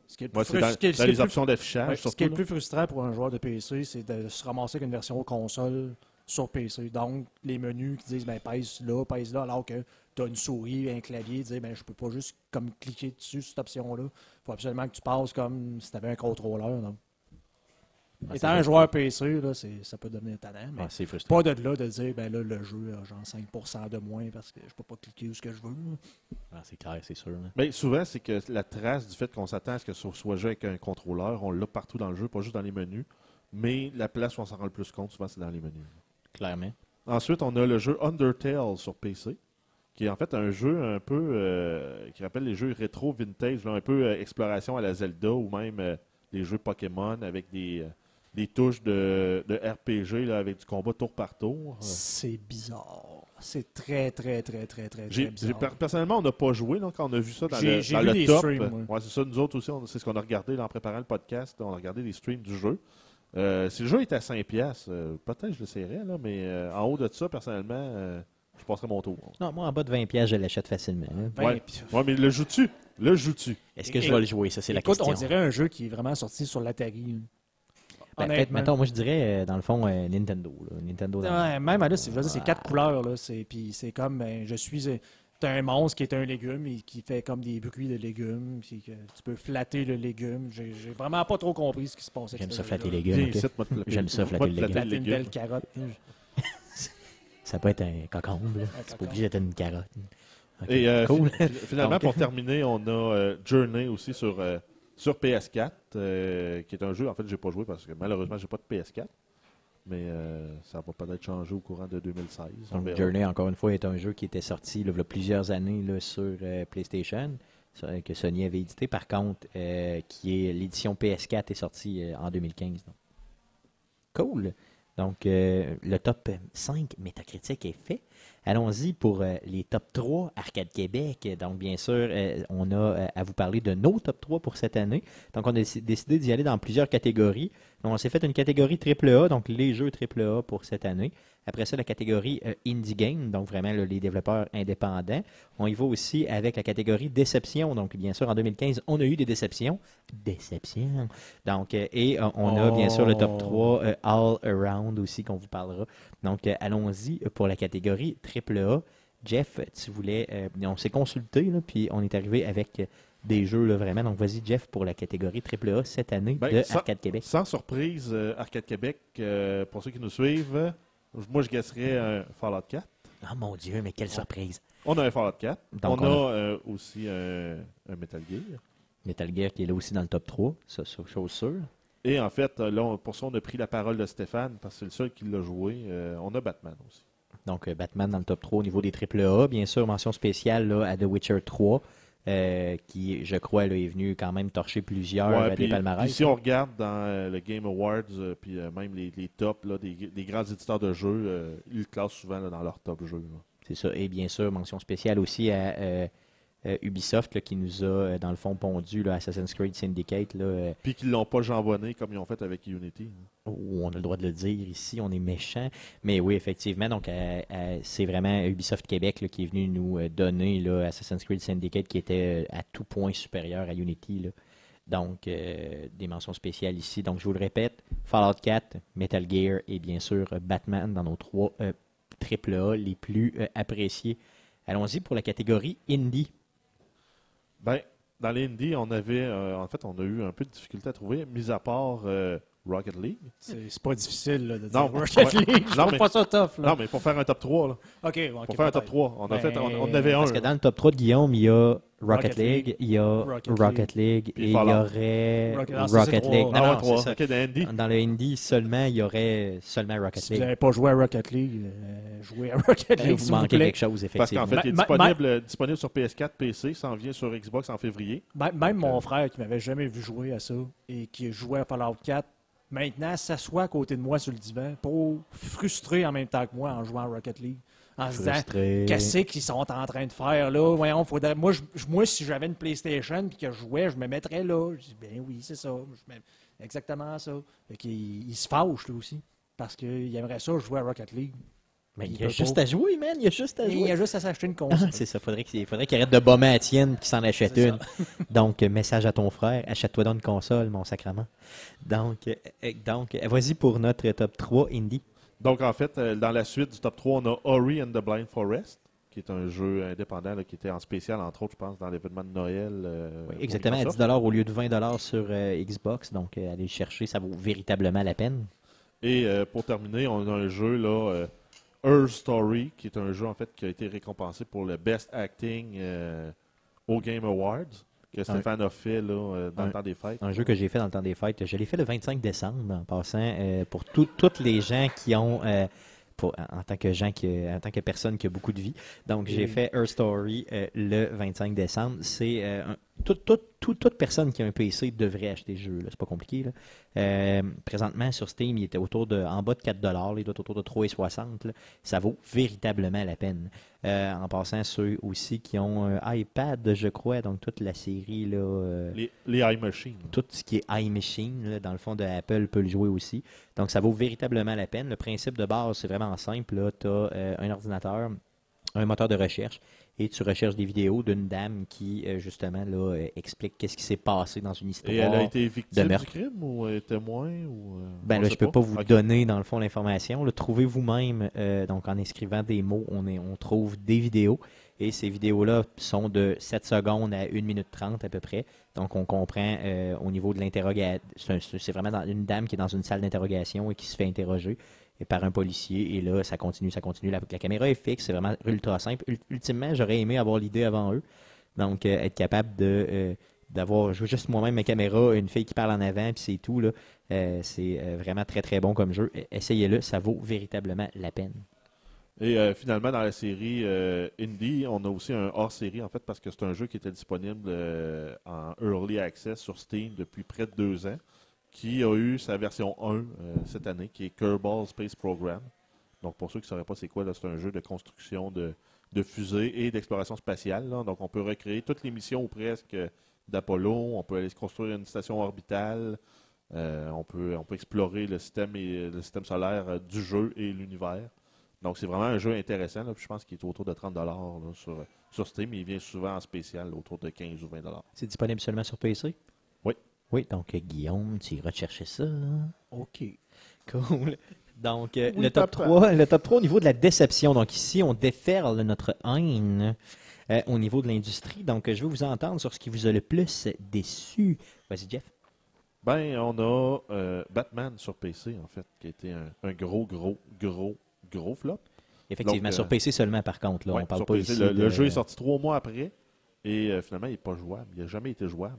Ce qui est le Ouais, plus dans, est- dans est les plus- options d'affichage, Ouais, ce qui est le plus frustrant pour un joueur de PC, c'est de se ramasser avec une version console sur PC. Donc, les menus qui disent ben, pèse là, pèse là, alors que tu as une souris, un clavier, dire ben, je peux pas juste comme cliquer dessus, cette option-là. Il faut absolument que tu passes comme si tu avais un contrôleur. Donc. Ah, Étant c'est un joueur PC, là, c'est- ça peut devenir tannant, mais Ah, c'est frustrant. pas de là de dire ben là, le jeu a genre 5% de moins parce que je peux pas cliquer où ce que je veux. Ah, c'est clair, c'est sûr. là. Mais souvent, c'est que la trace du fait qu'on s'attend à ce que ce soit joué avec un contrôleur, on l'a partout dans le jeu, pas juste dans les menus. Mais la place où on s'en rend le plus compte, souvent, c'est dans les menus. Clairement. Ensuite, on a le jeu Undertale sur PC, qui est en fait un jeu un peu euh, qui rappelle les jeux rétro vintage, là, un peu euh, exploration à la Zelda ou même euh, les jeux Pokémon avec des, euh, des touches de, de RPG là, avec du combat tour par tour. C'est bizarre. C'est très, très, très, très, très, très bizarre. personnellement, on n'a pas joué là, quand on a vu ça dans J'ai- le, j'ai dans vu le des top. streams, moi. Ouais, c'est ça, nous autres aussi, c'est ce qu'on a regardé là, en préparant le podcast. On a regardé les streams du jeu. Euh, si le jeu est à 5$, piastres, euh, peut-être que je l'essayerais, là, mais euh, en haut de ça, personnellement, euh, je passerais mon tour. Non, moi, en bas de 20$, piastres, je l'achète facilement. Ben, Ouais. mais le joues-tu? Le joues-tu? Est-ce que Et- je vais le jouer? Ça, c'est la question. on dirait un jeu qui est vraiment sorti sur l'Atari. Ben, peut-être, mettons, moi, je dirais, euh, dans le fond, euh, Nintendo. là. Nintendo dans- Ouais, même là, c'est, je veux dire, c'est quatre couleurs. Là, c'est, puis c'est comme, ben, je suis euh, t'as un monstre qui est un légume et qui fait comme des bruits de légumes. Puis que tu peux flatter le légume. J'ai, j'ai vraiment pas trop compris ce qui se passait. J'aime avec ça flatter les légumes. J'aime ça, flatter le flatter Flatter le une légume. belle carotte. Ça peut être un cocombe. là. Un C'est pas obligé d'être une carotte. Et euh, cool. fi- finalement, Donc- pour terminer, on a euh, Journey aussi sur, euh, sur PS4, euh, qui est un jeu, en fait, j'ai pas joué parce que malheureusement, j'ai pas de PS4. Mais euh, ça va peut-être changer au courant de 2016. on Donc, verra. Journey, encore une fois, est un jeu qui était sorti il y a plusieurs années là, sur euh, PlayStation, que Sony avait édité. Par contre, qui est l'édition PS4 est sortie en 2015. donc. Cool. Donc, le top 5 métacritique est fait. Allons-y pour euh, les top 3 Arcade Québec. Donc, bien sûr, euh, on a euh, à vous parler de nos top 3 pour cette année. Donc, on a déci- décidé d'y aller dans plusieurs catégories. Donc, on s'est fait une catégorie AAA, donc les jeux AAA pour cette année. Après ça, la catégorie euh, Indie Game, donc vraiment là, les développeurs indépendants. On y va aussi avec la catégorie Déception. Donc, bien sûr, en 2015, on a eu des déceptions. Déception. Donc, euh, et euh, on a bien sûr le top Oh. 3 euh, All Around aussi qu'on vous parlera. Donc, allons-y pour la catégorie AAA. Jeff, tu voulais. on s'est consulté, là, puis on est arrivé avec des jeux là, vraiment. Donc, vas-y, Jeff, pour la catégorie AAA cette année Ben, de Arcade Québec. Sans surprise, euh, Arcade Québec, euh, pour ceux qui nous suivent, moi je guesserais un Fallout 4. Oh mon Dieu, mais quelle surprise! On a un Fallout 4. Donc, on, on a euh, aussi un, un Metal Gear. Metal Gear qui est là aussi dans le top 3, ça, ça, chose sûre. Et en fait, euh, là, on- pour ça, on a pris la parole de Stéphane, parce que c'est le seul qui l'a joué. Euh, on a Batman aussi. Donc, euh, Batman dans le top 3 au niveau des AAA. Bien sûr, mention spéciale là, à The Witcher 3, euh, qui, je crois, là, est venu quand même torcher plusieurs Ouais, euh, des palmarès. si on regarde dans euh, le Game Awards, puis même les, les tops là, des, des grands éditeurs de jeux, ils le classent souvent là, dans leur top jeux. C'est ça. Et bien sûr, mention spéciale aussi à euh, euh, Ubisoft là, qui nous a, euh, dans le fond, pondu là, Assassin's Creed Syndicate. Là, euh, Puis qu'ils l'ont pas jambonné comme ils ont fait avec Unity. hein. où on a le droit de le dire ici, on est méchant. Mais oui, effectivement, donc euh, euh, c'est vraiment Ubisoft Québec là, qui est venu nous euh, donner là, Assassin's Creed Syndicate qui était euh, à tout point supérieur à Unity. là. Donc, euh, des mentions spéciales ici. Donc, je vous le répète, Fallout 4, Metal Gear et bien sûr euh, Batman dans nos trois euh, AAA les plus euh, appréciés. Allons-y pour la catégorie Indie. Ben, dans les indies, on avait, euh, en fait, on a eu un peu de difficulté à trouver, mis à part euh, Rocket League. C'est, c'est pas difficile là, de Non, dire Rocket ouais. League. Non, mais- pas ça tough. Là. Non, mais pour faire un top 3, là. OK, ok, pour faire un top peut-être. 3, on, a Ben, fait, on, on en avait un. Parce que là. dans le top 3 de Guillaume, il y a Rocket, Rocket League, League, il y a Rocket Rocket, League, et il y aurait Rocket-. League. Non, ça. Dans le Indie seulement, il y aurait seulement Rocket Si vous League. n'avez pas joué à Rocket League, euh, jouez à Rocket Eh, League, vous vous manquez plaît. quelque chose, Parce effectivement. qu'en fait, il est disponible, euh, disponible sur PS4, PC, s'en vient sur Xbox en février. Même, Donc, mon euh, frère qui m'avait jamais vu jouer à ça et qui jouait à Fallout 4, maintenant s'assoit à côté de moi sur le divan pour frustré en même temps que moi en jouant à Rocket League. En se disant, qu'est-ce qu'ils sont en train de faire là? Voyons, faudrait... moi, je- moi, si j'avais une PlayStation et que je jouais, je me mettrais là. Je dis, ben oui, c'est ça. Exactement ça. Fait il se fâche, lui aussi. Parce qu'il aimerait ça jouer à Rocket League. Mais il Il y a juste pas. à jouer, man. Il y a juste à Il y jouer. a juste à s'acheter une Ah, console. c'est ça. Faudrait qu'il faudrait qu'il arrête de bomber à tienne et qu'il s'en achète une. Donc, euh, message à ton frère. Achète-toi dans une console, mon sacrement. Donc, euh, euh, donc vas-y pour notre top 3 indie. Donc, en fait, euh, dans la suite du top 3, on a Ori and the Blind Forest, qui est un jeu indépendant là, qui était en spécial, entre autres, je pense, dans l'événement de Noël. euh, Oui, exactement, à Microsoft. 10 au lieu de 20 sur euh, Xbox. Donc, euh, allez le chercher, ça vaut véritablement la peine. Et euh, pour terminer, on a un jeu, là, euh, Her Story, qui est un jeu, en fait, qui a été récompensé pour le Best Acting euh, au Game Awards, que Stéphane a fait là, euh, dans Un- le temps des fêtes. Un jeu que j'ai fait dans le temps des fêtes. Je l'ai fait le 25 décembre, en passant, euh, pour tout- toutes les gens qui ont, euh, pour- en tant que gens qui, en tant que personne qui a beaucoup de vie. Donc, j'ai fait Her Story euh, le 25 décembre. C'est euh, un- tout- tout- tout- toute personne qui a un PC devrait acheter ce jeu. là. C'est pas compliqué. là. Euh, présentement, sur Steam, il était autour de, en bas de 4 Il doit être autour de 3,60 là. Ça vaut véritablement la peine. Euh, en passant, ceux aussi qui ont un iPad, je crois, donc toute la série là. euh, Les, les iMachines. tout ce qui est iMachine, là, dans le fond de Apple, peut le jouer aussi. Donc, ça vaut véritablement la peine. Le principe de base, c'est vraiment simple. Tu as un ordinateur, un moteur de recherche, et tu recherches des vidéos d'une dame qui, euh, justement, là, euh, explique qu'est-ce qui s'est passé dans une histoire. Et elle a été victime du meurtre. crime ou témoin ou, euh, Ben là, je peux pas? vous donner, dans le fond, l'information. Le Trouvez vous-même, euh, donc en écrivant des mots, on, est, on trouve des vidéos. Et ces vidéos-là sont de 7 secondes à 1 minute 30 à peu près. Donc, on comprend euh, au niveau de l'interrogation. C'est vraiment dans- une dame qui est dans une salle d'interrogation et qui se fait interroger et par un policier. Et là, ça continue, ça continue. La, caméra est fixe, c'est vraiment ultra simple. Ul- Ultimement, j'aurais aimé avoir l'idée avant eux. Donc, euh, être capable de euh, d'avoir juste moi-même ma caméra, une fille qui parle en avant, puis c'est tout. Euh, c'est euh, vraiment très très bon comme jeu. E- Essayez-le, ça vaut véritablement la peine. Et finalement, dans la série Indie, on a aussi un hors-série, en fait, parce que c'est un jeu qui était disponible en Early Access sur Steam depuis près de deux ans, qui a eu sa version 1 euh, cette année, qui est Kerbal Space Program. Donc, pour ceux qui ne sauraient pas c'est quoi, c'est un jeu de construction de, fusées et d'exploration spatiale. Donc, on peut recréer toutes les missions ou presque d'Apollo. On peut aller se construire une station orbitale. Euh, on, peut, explorer le système, solaire euh, du jeu et l'univers. Donc, c'est vraiment un jeu intéressant. puis je pense qu'il est autour de 30 là, sur, sur Steam. Il vient souvent en spécial, autour de 15 ou 20 C'est disponible seulement sur PC? Oui. Donc euh, Guillaume, tu iras chercher ça. OK. Cool. Donc, euh, Oui, le, top papa. 3, le top 3 au niveau de la déception. Donc, ici, on déferle notre haine euh, au niveau de l'industrie. Donc, je veux vous entendre sur ce qui vous a le plus déçu. Vas-y, Jeff. Ben, on a euh, Batman sur PC, en fait, qui a été un, un gros, gros, gros, gros flop. Effectivement, Donc, sur PC seulement, par contre. Là, Ouais, on parle pas PC. ici le, le de- jeu est sorti trois mois après et euh, finalement, il n'est pas jouable. Il n'a jamais été jouable.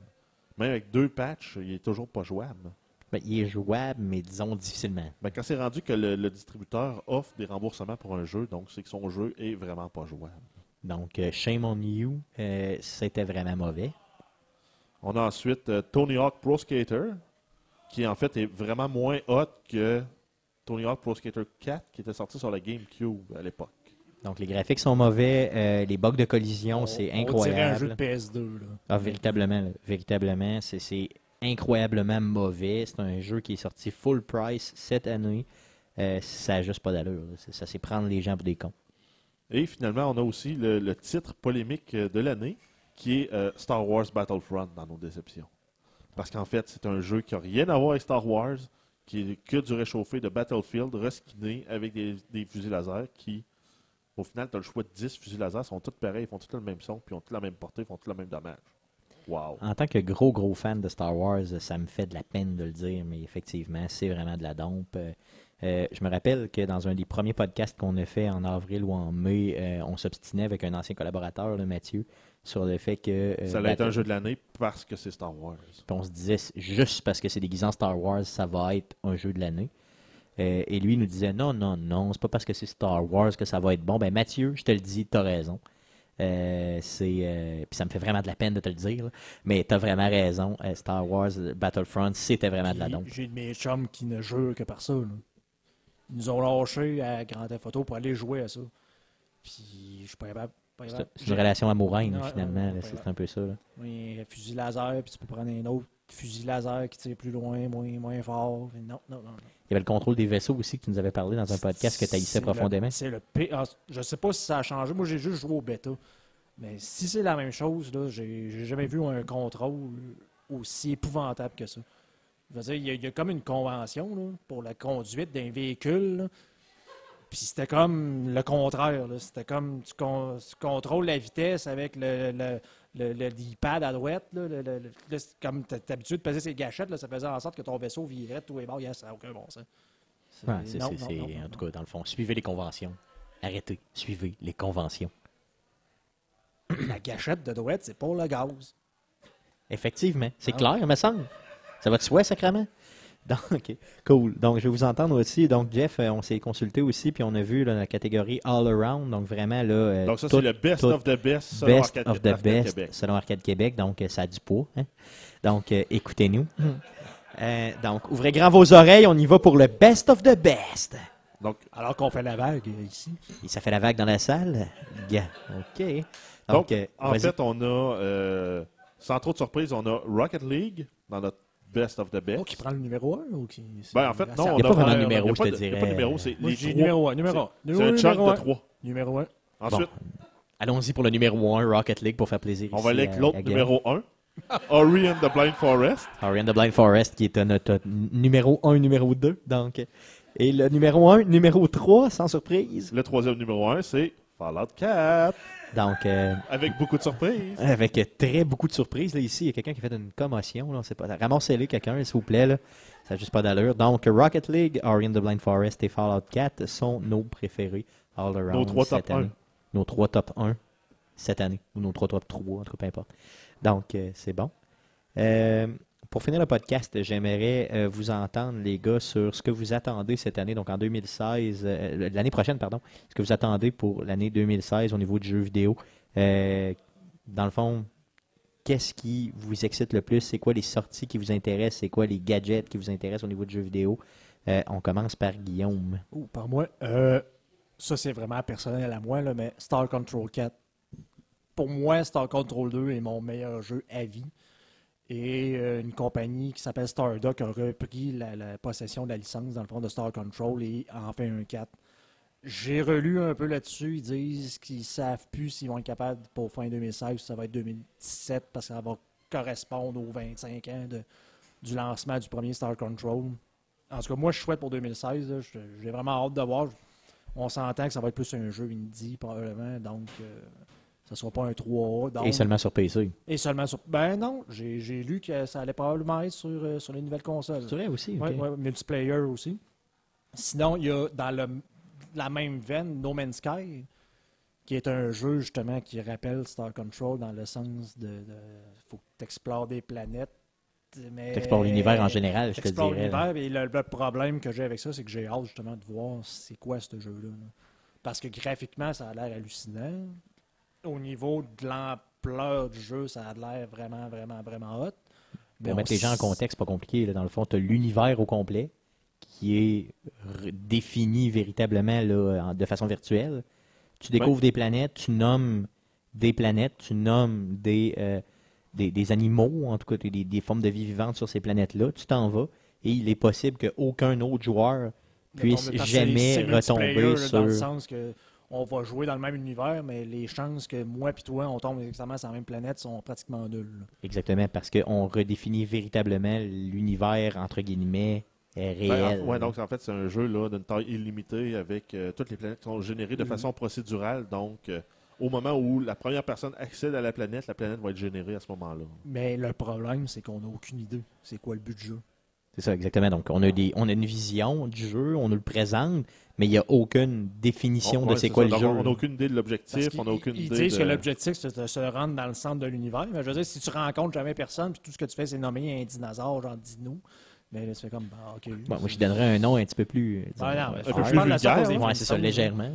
Même avec deux patchs, il est toujours pas jouable. Ben, il est jouable, mais disons difficilement. Ben, quand c'est rendu que le, le distributeur offre des remboursements pour un jeu, donc c'est que son jeu est vraiment pas jouable. Donc, euh, shame on you. Euh, C'était vraiment mauvais. On a ensuite euh, Tony Hawk Pro Skater, qui en fait est vraiment moins hot que Tony Hawk Pro Skater 4, qui était sorti sur la GameCube à l'époque. Donc, les graphiques sont mauvais. euh, les bugs de collision, c'est On dirait un jeu incroyable. de PS2. Là. Ah, véritablement, là, véritablement, c'est- incroyablement mauvais. C'est un jeu qui est sorti full price cette année. Euh, ça n'a juste pas d'allure. Ça, c'est prendre les gens pour des cons. Et finalement, on a aussi le, le titre polémique euh, de l'année, qui est euh, Star Wars Battlefront dans nos déceptions. Parce qu'en fait, c'est un jeu qui n'a rien à voir avec Star Wars, qui est que du réchauffé de Battlefield, reskiné avec des, des fusils laser qui, au final, tu as le choix de 10 fusils laser, sont tous pareils, ils font tous le même son, puis ils ont tous la même portée, ils font tous le même dommage. Wow. En tant que gros, gros fan de Star Wars, ça me fait de la peine de le dire, mais effectivement, c'est vraiment de la dompe. Euh, euh, je me rappelle que dans un des premiers podcasts qu'on a fait en avril ou en mai, euh, on s'obstinait avec un ancien collaborateur, là, Mathieu, sur le fait que. euh, Ça a été un jeu de l'année parce que c'est Star Wars. Puis on se disait, juste parce que c'est déguisé en Star Wars, ça va être un jeu de l'année. Euh, et lui nous disait, non, non, non, c'est pas parce que c'est Star Wars que ça va être bon. Ben Mathieu, je te le dis, t'as raison. Euh, c'est, euh, puis ça me fait vraiment de la peine de te le dire, là. mais t'as vraiment raison. Star Wars Battlefront, c'était vraiment de la dompe. J'ai de mes chums qui ne jurent que par ça. là. Ils nous ont lâchés à Grand Auto pour aller jouer à ça. Puis je suis pas capable. C'est une relation amoureuse, Ouais, finalement. ouais, là, ouais, c'est un peu ça. là. Oui, un fusil laser, puis tu peux prendre un autre. Fusil laser qui tire plus loin, moins, moins fort. Non, non, non. non. Il y avait le contrôle des vaisseaux aussi que tu nous avais parlé dans un podcast que tu haïssais profondément. C'est le. Ah, Je sais pas si ça a changé. Moi, j'ai juste joué au bêta. Mais si c'est la même chose, là, j'ai jamais vu un contrôle aussi épouvantable que ça. Je veux dire, il y, a- il y a comme une convention là, pour la conduite d'un véhicule. là. Puis c'était comme le contraire. C'était comme tu, con- tu contrôles la vitesse avec le, le, le, le à droite. Là, le- le- comme tu es habitué de peser ses gâchettes, là, ça faisait en sorte que ton vaisseau virait de tous les bords. Yeah, ça n'a aucun bon sens. C'est- Ouais, c'est- non, c'est- non, c'est- non, non, en tout cas, dans le fond, suivez les conventions. Arrêtez, suivez les conventions. La gâchette de droite, c'est pour le gaz. Effectivement, c'est Ah. clair, me semble. Ça va de soi, sacrément? Donc, ok, cool. Donc, je vais vous entendre aussi. Donc, Jeff, euh, on s'est consulté aussi, puis on a vu là, la catégorie All Around. Donc, vraiment, là. euh, Donc, ça, c'est le best tout- of the best selon best Arcade, of the Arcade best Québec. selon Arcade Québec. Donc, euh, ça a du poids. hein. Donc, euh, écoutez-nous. Euh, donc, ouvrez grand vos oreilles. On y va pour le best of the best. Donc, Alors qu'on fait la vague ici. Et ça fait la vague dans la salle? Yeah. OK. Donc, Donc, euh, en fait, on a, euh, sans trop de surprise, on a Rocket League dans notre best of the best. Oh, qui prend le numéro 1 ou qui. Ben, en fait, non. Il y a on pas vraiment de numéro, il y a je pas te de- Il n'y a dirais. pas de numéro, c'est Moi, les numéro 1. Numéro 1. C'est un chunk de trois. Numéro 1. Ensuite, Allons-y pour le numéro 1, Rocket League, pour faire plaisir. on va aller avec l'autre numéro 1. Ori and the Blind Forest. Ori and the Blind Forest, qui est notre numéro 1, numéro 2. Donc, et le numéro 1, numéro 3, sans surprise. Le troisième numéro 1, c'est Fallout 4. Donc, euh, Avec beaucoup de surprises. avec très beaucoup de surprises. Là, ici, il y a quelqu'un qui a fait une commotion. Là, on sait pas. Ramassez-les, quelqu'un, s'il vous plaît. Là. Ça n'a juste pas d'allure. Donc, Rocket League, Ori and the Blind Forest et Fallout 4 sont nos préférés all around Nos trois cette top année. Nos trois top 1 cette année. Ou nos trois top 3, en tout cas, peu importe. Donc, euh, c'est bon. Euh, pour finir le podcast, j'aimerais euh, vous entendre, les gars, sur ce que vous attendez cette année, donc en 2016, euh, l'année prochaine, pardon, ce que vous attendez pour l'année 2016 au niveau du jeu vidéo. Euh, dans le fond, qu'est-ce qui vous excite le plus? C'est quoi les sorties qui vous intéressent? C'est quoi les gadgets qui vous intéressent au niveau du jeu vidéo? On commence par Guillaume. Par moi. Ça, c'est vraiment personnel à moi, là, mais Star Control 4. Pour moi, Star Control 2 est mon meilleur jeu à vie. Et euh, une compagnie qui s'appelle Stardock a repris la, possession de la licence, dans le fond, de Star Control et en fait un 4. J'ai relu un peu là-dessus. Ils disent qu'ils savent plus s'ils vont être capables pour fin 2016 ou ça va être 2017 parce que ça va correspondre aux 25 ans du lancement du premier Star Control. En tout cas, moi, je souhaite pour 2016. là. Je- J'ai vraiment hâte de voir. On s'entend que ça va être plus un jeu indie, probablement. Donc, euh, ça ne sera pas un 3A. donc- Et seulement sur PC. et seulement sur. Ben non, j'ai lu que ça allait probablement être sur, euh, sur les nouvelles consoles. C'est vrai aussi? Ok. ouais, multiplayer aussi. Sinon, il y a dans le, la même veine No Man's Sky, qui est un jeu justement qui rappelle Star Control dans le sens de. de faut que tu explores des planètes. Mais... T'explores l'univers en général, je te dirais. l'univers, et le, le problème que j'ai avec ça, c'est que j'ai hâte justement de voir c'est quoi ce jeu-là. là. Parce que graphiquement, ça a l'air hallucinant. Au niveau de l'ampleur du jeu, ça a l'air vraiment, vraiment, vraiment hot. Mais Pour on mettre les gens en contexte, c'est pas compliqué. là. Dans le fond, tu as l'univers au complet qui est défini véritablement là, de façon virtuelle. Tu découvres des planètes, tu nommes des planètes, tu nommes des, euh, des, des animaux, en tout cas des, des formes de vie vivantes sur ces planètes-là. Tu t'en vas et il est possible qu'aucun autre joueur puisse jamais retomber là, Dans le sur. sens que on va jouer dans le même univers, mais les chances que moi et toi, on tombe exactement sur la même planète sont pratiquement nulles. Exactement, parce qu'on redéfinit véritablement l'univers, entre guillemets, Ben, réel. en- ouais, donc en fait, c'est un jeu d'une taille illimitée avec euh, toutes les planètes qui sont générées de Mhm. façon procédurale. Donc, euh, au moment où la première personne accède à la planète, la planète va être générée à ce moment-là. Mais le problème, c'est qu'on n'a aucune idée. C'est quoi le but du jeu? C'est ça, exactement. Donc, on a, des, on a une vision du jeu, on nous le présente, mais il n'y a aucune définition On- de ouais, c'est c'est quoi ça. le Donc, jeu. On n'a aucune idée de l'objectif, on n'a aucune ils idée. disent de... que l'objectif, c'est de se rendre dans le centre de l'univers. Mais je veux dire, si tu rencontres jamais personne, puis tout ce que tu fais, c'est nommer un dinosaure, genre dino, mais là, tu fais comme, bah, ok. Bon, moi, je donnerais un nom un petit peu plus. euh, non, un peu plus vulgaire, des Ouais, c'est ça, légèrement.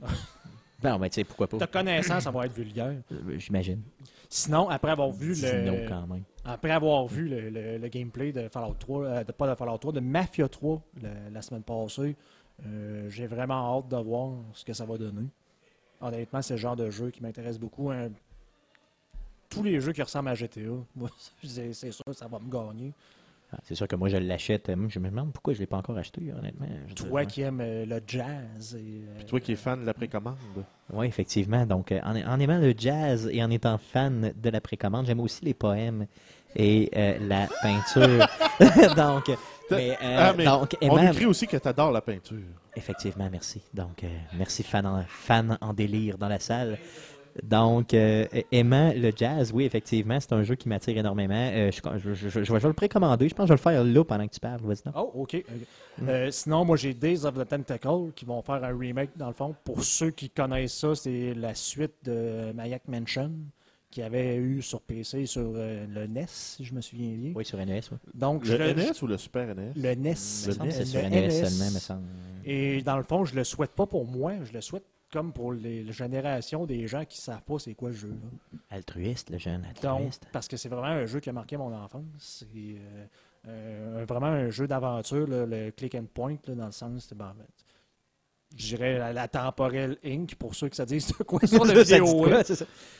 non, mais tu sais, pourquoi pas. Ta connaissance, ça va être vulgaire. Euh, J'imagine. Sinon, après avoir vu le, quand même. après avoir vu le, le- le gameplay de Fallout 3, euh, de, pas de Fallout 3, de Mafia 3 le- la semaine passée, euh, j'ai vraiment hâte de voir ce que ça va donner. Honnêtement, c'est le genre de jeu qui m'intéresse beaucoup. Un- tous les jeux qui ressemblent à GTA, moi, c'est sûr, ça va me gagner. Ah, c'est sûr que moi, je l'achète. Moi, Je me demande pourquoi je ne l'ai pas encore acheté, honnêtement. Je Toi qui aimes euh, le jazz. Et, euh, Puis toi qui es fan de la précommande. Oui, effectivement. Donc, euh, en, en aimant le jazz et en étant fan de la précommande, j'aime aussi les poèmes et euh, la peinture. donc, mais, euh, Ah, mais donc, On aimant- écrit aussi que tu adores la peinture. Effectivement, merci. Donc, euh, merci fan en, fan en délire dans la salle. Donc, euh, aimant le jazz, oui, effectivement, c'est un jeu qui m'attire énormément. Euh, je, je- je- je- je vais, le précommander. Je pense que je vais le faire là pendant que tu parles. Oh, OK. Mm. Euh, sinon, moi, j'ai Days of the Tentacle qui vont faire un remake, dans le fond. Pour ceux qui connaissent ça, c'est la suite de Mayak Mansion qui avait eu sur PC sur euh, le NES, si je me souviens bien. Oui, sur NES. Oui. Donc, Le le, NES ou le Super NES le NES. Me semble que c'est sur le NES NES. seulement, me semble. Et dans le fond, je le souhaite pas pour moi, je le souhaite comme pour les, les générations des gens qui savent pas c'est quoi le jeu. là. Altruiste, le jeune Donc, altruiste. parce que c'est vraiment un jeu qui a marqué mon enfance. C'est euh, euh, vraiment un jeu d'aventure, le click and point, là, dans le sens, ben, je dirais la, la temporelle Inc. pour ceux qui ça disent de quoi sur le?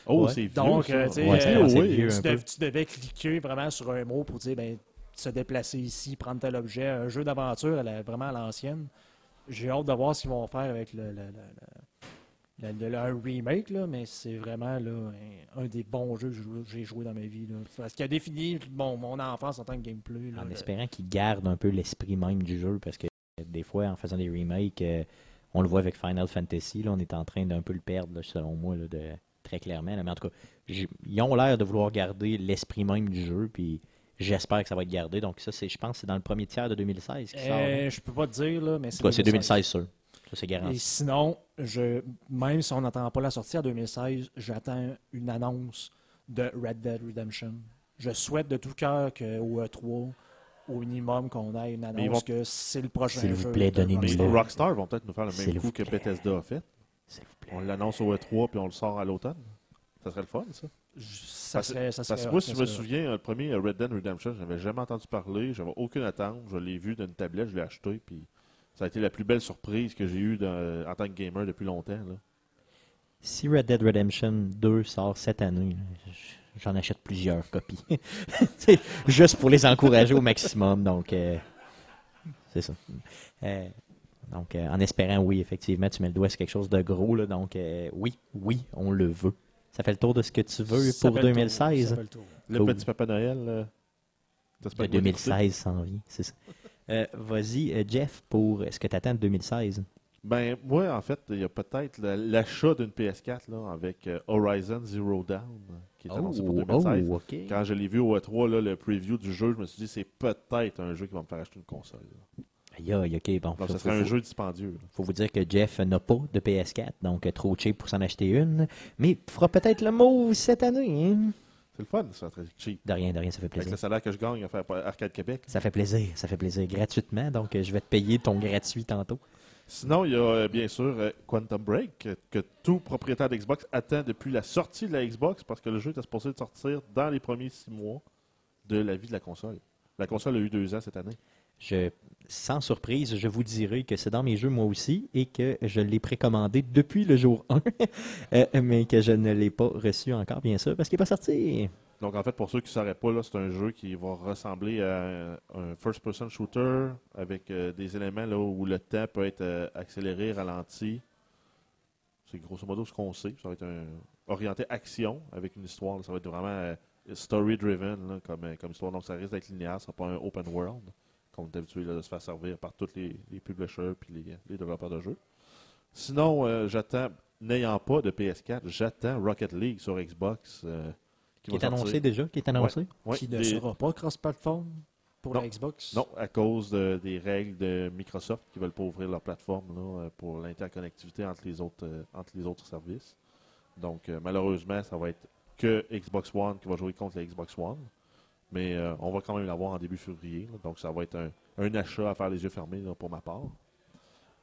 Oh, Ouais. c'est vieux. Donc, ça. tu Ouais, euh, vieux dev- devais cliquer vraiment sur un mot pour dire ben, se déplacer ici, prendre tel objet. Un jeu d'aventure elle est vraiment à l'ancienne. J'ai hâte de voir ce qu'ils vont faire avec le, le- le- le- le- le- un remake, là, mais c'est vraiment là, un, un des bons jeux que j'ai joué- dans ma vie. Là. Parce qu'il a défini bon, mon enfance en tant que gameplay. là. En espérant qu'ils gardent un peu l'esprit même du jeu, parce que des fois, en faisant des remakes, euh, on le voit avec Final Fantasy, là, on est en train d'un peu le perdre, là, selon moi, là, de, très clairement. Mais en tout cas, ils ont l'air de vouloir garder l'esprit même du jeu, puis j'espère que ça va être gardé. Donc ça, c'est, je pense que c'est dans le premier tiers de 2016 qui sort. là. Euh, je peux pas te dire, là, mais c'est 2016 sûr. Ça, c'est Et garanti. sinon, je, même si on n'attend pas la sortie en 2016, j'attends une annonce de Red Dead Redemption. Je souhaite de tout cœur qu'au E3, au minimum, qu'on ait une annonce vont- que c'est le prochain S'il vous plaît, donnez-nous Mais le- Rockstar. Vont peut-être nous faire le même coup que. Bethesda a fait. S'il vous plaît. On l'annonce au E3 puis on le sort à l'automne. Ça serait le fun, ça. Je- Ça Parce- serait, ça Parce serait que moi, si je me souviens, le premier euh, Red Dead Redemption, je n'avais jamais entendu parler, j'avais aucune attente. Je l'ai vu d'une tablette, je l'ai acheté, puis ça a été la plus belle surprise que j'ai eue dans- en tant que gamer depuis longtemps. là. Si Red Dead Redemption 2 sort cette année, là, j'en achète plusieurs copies. Juste pour les encourager au maximum. Donc, euh, c'est ça. Euh, donc, euh, en espérant, oui, effectivement, tu mets le doigt sur quelque chose de gros. Là, donc, oui, oui, on le veut. Ça fait le tour de ce que tu veux Ça pour fait le tour, 2016. ça fait le tour. Le Cool. petit Papa Noël, euh, t'espères Le qu'il va t'écouter? 2016 s'en vient, c'est ça. Vas-y, Jeff, pour ce que tu attends de 2016. Ben, moi, en fait, il y a peut-être la- l'achat d'une PS4 là, avec Horizon Zero Dawn, qui est annoncé pour 2016. oh. Quand je l'ai vu au E3, là, le preview du jeu, je me suis dit, c'est peut-être un jeu qui va me faire acheter une console. là. Aïe, aïe, ok, bon. Donc, ça serait un faut- jeu dispendieux. là. faut vous dire que Jeff n'a pas de PS4, donc euh, trop cheap pour s'en acheter une. Mais fera peut-être le move cette année. hein. C'est le fun, ça, très cheap. De rien, de rien, ça fait Avec plaisir. le salaire que je gagne à faire Arcade Québec. Ça fait plaisir, ça fait plaisir. Gratuitement, donc euh, je vais te payer ton gratuit tantôt. Sinon, il y a euh, bien sûr euh, Quantum Break, que, que tout propriétaire d'Xbox attend depuis la sortie de la Xbox, parce que le jeu était supposé de sortir dans les premiers six mois de la vie de la console. La console a eu deux ans cette année. Je, sans surprise, je vous dirai que c'est dans mes jeux moi aussi et que je l'ai précommandé depuis le jour 1, euh, mais que je ne l'ai pas reçu encore, bien sûr, parce qu'il n'est pas sorti. Donc, en fait, pour ceux qui ne sauraient pas, c'est un jeu qui va ressembler à un first-person shooter avec euh, des éléments là, où le temps peut être euh, accéléré, ralenti. C'est grosso modo ce qu'on sait. Ça va être un, orienté action avec une histoire. Ça va être vraiment euh, story-driven comme, histoire. Donc, ça risque d'être linéaire. Ce sera pas un open world, comme on est habitué de se faire servir par tous les, publishers et les, les développeurs de jeux. Sinon, j'attends, n'ayant pas de PS4, j'attends Rocket League sur Xbox. Qui est sortir. annoncé déjà, qui est annoncé. Ouais, qui ne des- sera pas cross-platform pour Non. la Xbox? Non, à cause de- des règles de Microsoft qui veulent pas ouvrir leur plateforme là, euh, pour l'interconnectivité entre les autres euh, entre les autres services. Donc euh, malheureusement, ça va être que Xbox One qui va jouer contre la Xbox One. Mais euh, on va quand même l'avoir en début février. là. donc ça va être un, un achat à faire les yeux fermés là, pour ma part.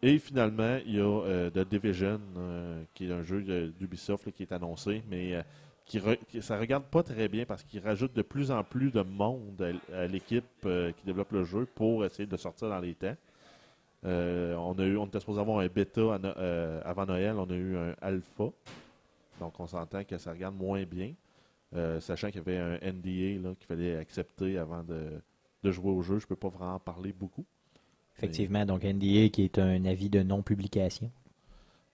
Et finalement, il y a euh, The Division, euh, qui est un jeu d'Ubisoft qui est annoncé, mais euh, qui, re- qui- ça regarde pas très bien parce qu'il rajoute de plus en plus de monde à, l'équipe euh, qui développe le jeu pour essayer de sortir dans les temps. Euh, on a eu, on était supposé avoir un bêta euh, avant Noël, on a eu un alpha, donc on s'entend que ça regarde moins bien. Sachant qu'il y avait un NDA qu'il fallait accepter avant de, jouer au jeu, je peux pas vraiment en parler beaucoup. Effectivement, donc NDA qui est un avis de non-publication.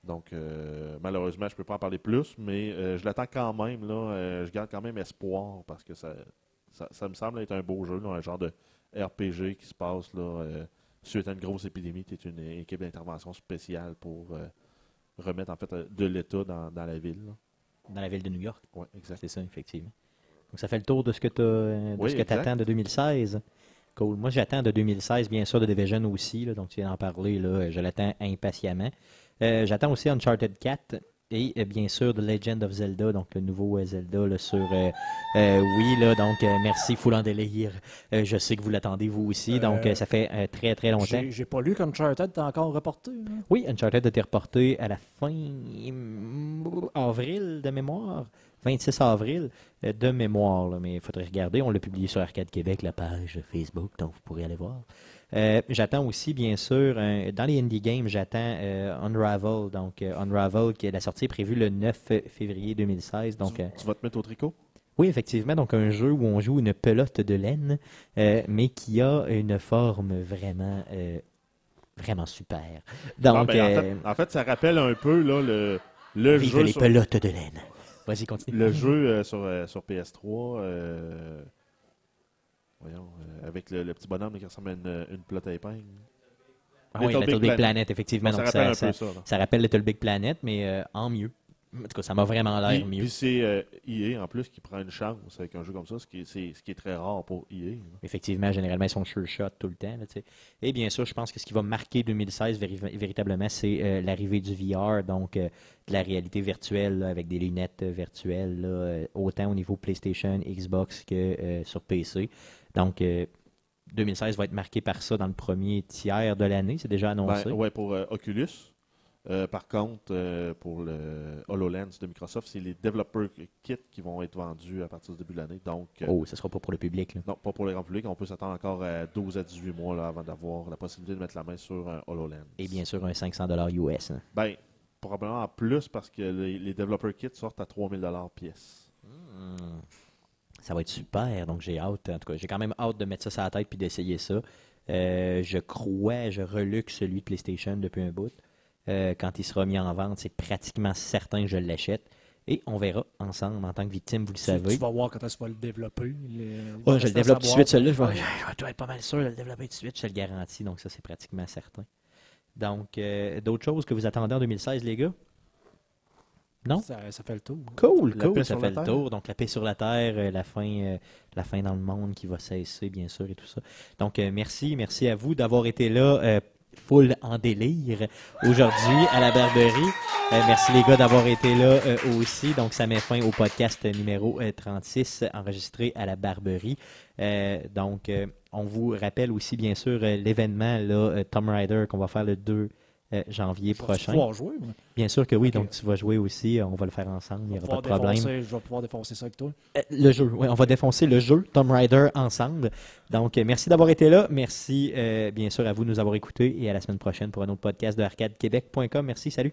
Donc, euh, malheureusement, je ne peux pas en parler plus, mais euh, je l'attends quand même. Là, euh, je garde quand même espoir parce que ça, ça, ça me semble être un beau jeu, là, un genre de RPG qui se passe là, suite à une grosse épidémie. Tu es une équipe d'intervention spéciale pour remettre en fait de l'État dans, dans la ville. là. Dans la ville de New York. Ouais, exact. C'est ça, effectivement. Donc, ça fait le tour de ce que tu Oui, attends de 2016. Cool. Moi, j'attends de 2016, bien sûr, de Division aussi. donc, tu viens d'en parler. Là, je l'attends impatiemment. Euh, j'attends aussi Uncharted 4 et euh, bien sûr The Legend of Zelda, donc le nouveau euh, Zelda là, sur euh, Wii. Là, donc, merci, Full en délire. Je sais que vous l'attendez vous aussi. Donc, ça fait très, très longtemps. J'ai pas lu qu'Uncharted t'as encore reporté. hein? Oui, Uncharted a été reporté à la fin mm, avril de mémoire. 26 avril de mémoire, là, mais il faudrait regarder. On l'a publié sur Arcade Québec, la page Facebook, donc vous pourrez aller voir. Euh, j'attends aussi, bien sûr, un- dans les indie games, j'attends euh, Unravel. Donc, euh, Unravel, qui est la sortie est prévue le 9 février 2016. Donc, tu, tu vas te mettre au tricot? oui, effectivement, donc un jeu où on joue une pelote de laine, mais qui a une forme vraiment, vraiment super. Donc, Ah, ben, en, fait, en fait, ça rappelle un peu là, le, le vive jeu les sur, pelotes de laine. Vas-y, continue. le jeu sur, sur PS3. Euh, voyons, euh, avec le, le petit bonhomme qui ressemble à une, une pelote à épingle. Ah oui, Little Little Big Big, Planet. Planet, effectivement. ça donc rappelle un ça, peu ça- ça. là. ça rappelle Little Big Planet, mais euh, en mieux. En tout cas, ça m'a vraiment l'air mieux. puis c'est euh, EA en plus qui prend une chance avec un jeu comme ça, ce qui est, ce qui est très rare pour EA. là. Effectivement, généralement, ils sont sure shot tout le temps. là. Et bien sûr, je pense que ce qui va marquer 2016 véri- véritablement, c'est euh, l'arrivée du VR, donc euh, de la réalité virtuelle là, avec des lunettes virtuelles, autant au niveau PlayStation, Xbox que sur PC. Donc, euh, 2016 va être marqué par ça dans le premier tiers de l'année, c'est déjà annoncé. Ben, ouais, pour euh, Oculus. Euh, par contre, euh, pour le HoloLens de Microsoft, c'est les Developer Kits qui vont être vendus à partir du début de l'année. Donc, euh, Oh, ce sera pas pour le public. là. non, pas pour le grand public. On peut s'attendre encore à 12 à 18 mois là, avant d'avoir la possibilité de mettre la main sur un HoloLens. Et bien sûr, un 500 US. hein. Ben, probablement en plus parce que les, les Developer Kits sortent à 3000 pièce. Hmm. Ça va être super, donc j'ai hâte. En tout cas, j'ai quand même hâte de mettre ça sur la tête puis d'essayer ça. Euh, je crois, je reluque celui de PlayStation depuis un bout. Euh, quand il sera mis en vente, c'est pratiquement certain que je l'achète. Et on verra ensemble en tant que victime, vous le savez. tu vas voir quand tu vas le développer. le- Ouais, je le développe tout de suite, celui-là. Je vais, je vais être pas mal sûr de le développer tout de suite, je te le garantis. Donc, ça, c'est pratiquement certain. Donc, euh, d'autres choses que vous attendez en 2016, les gars? Non? Ça, ça fait le tour. Cool, La cool, paix ça sur fait la le Terre. tour. Donc la paix sur la terre, euh, la fin, euh, la fin dans le monde qui va cesser, bien sûr, et tout ça. Donc euh, merci, merci à vous d'avoir été là, euh, full en délire aujourd'hui à la Barberie. Euh, merci les gars d'avoir été là euh, aussi. Donc ça met fin au podcast numéro euh, 36 enregistré à la Barberie. Euh, donc euh, on vous rappelle aussi bien sûr l'événement là, Tom Rider qu'on va faire le 2 euh, janvier Je vais prochain. pouvoir jouer. Bien sûr que oui, Ok. donc tu vas jouer aussi, on va le faire ensemble, il n'y vais aura pas de problème. défoncer- Je vais pouvoir défoncer ça avec toi. Euh, Le jeu, oui, on va défoncer le jeu Tomb Raider ensemble. Donc, euh, merci d'avoir été là. Merci, euh, bien sûr, à vous de nous avoir écoutés et à la semaine prochaine pour un autre podcast de arcadequebec.com. Merci, salut.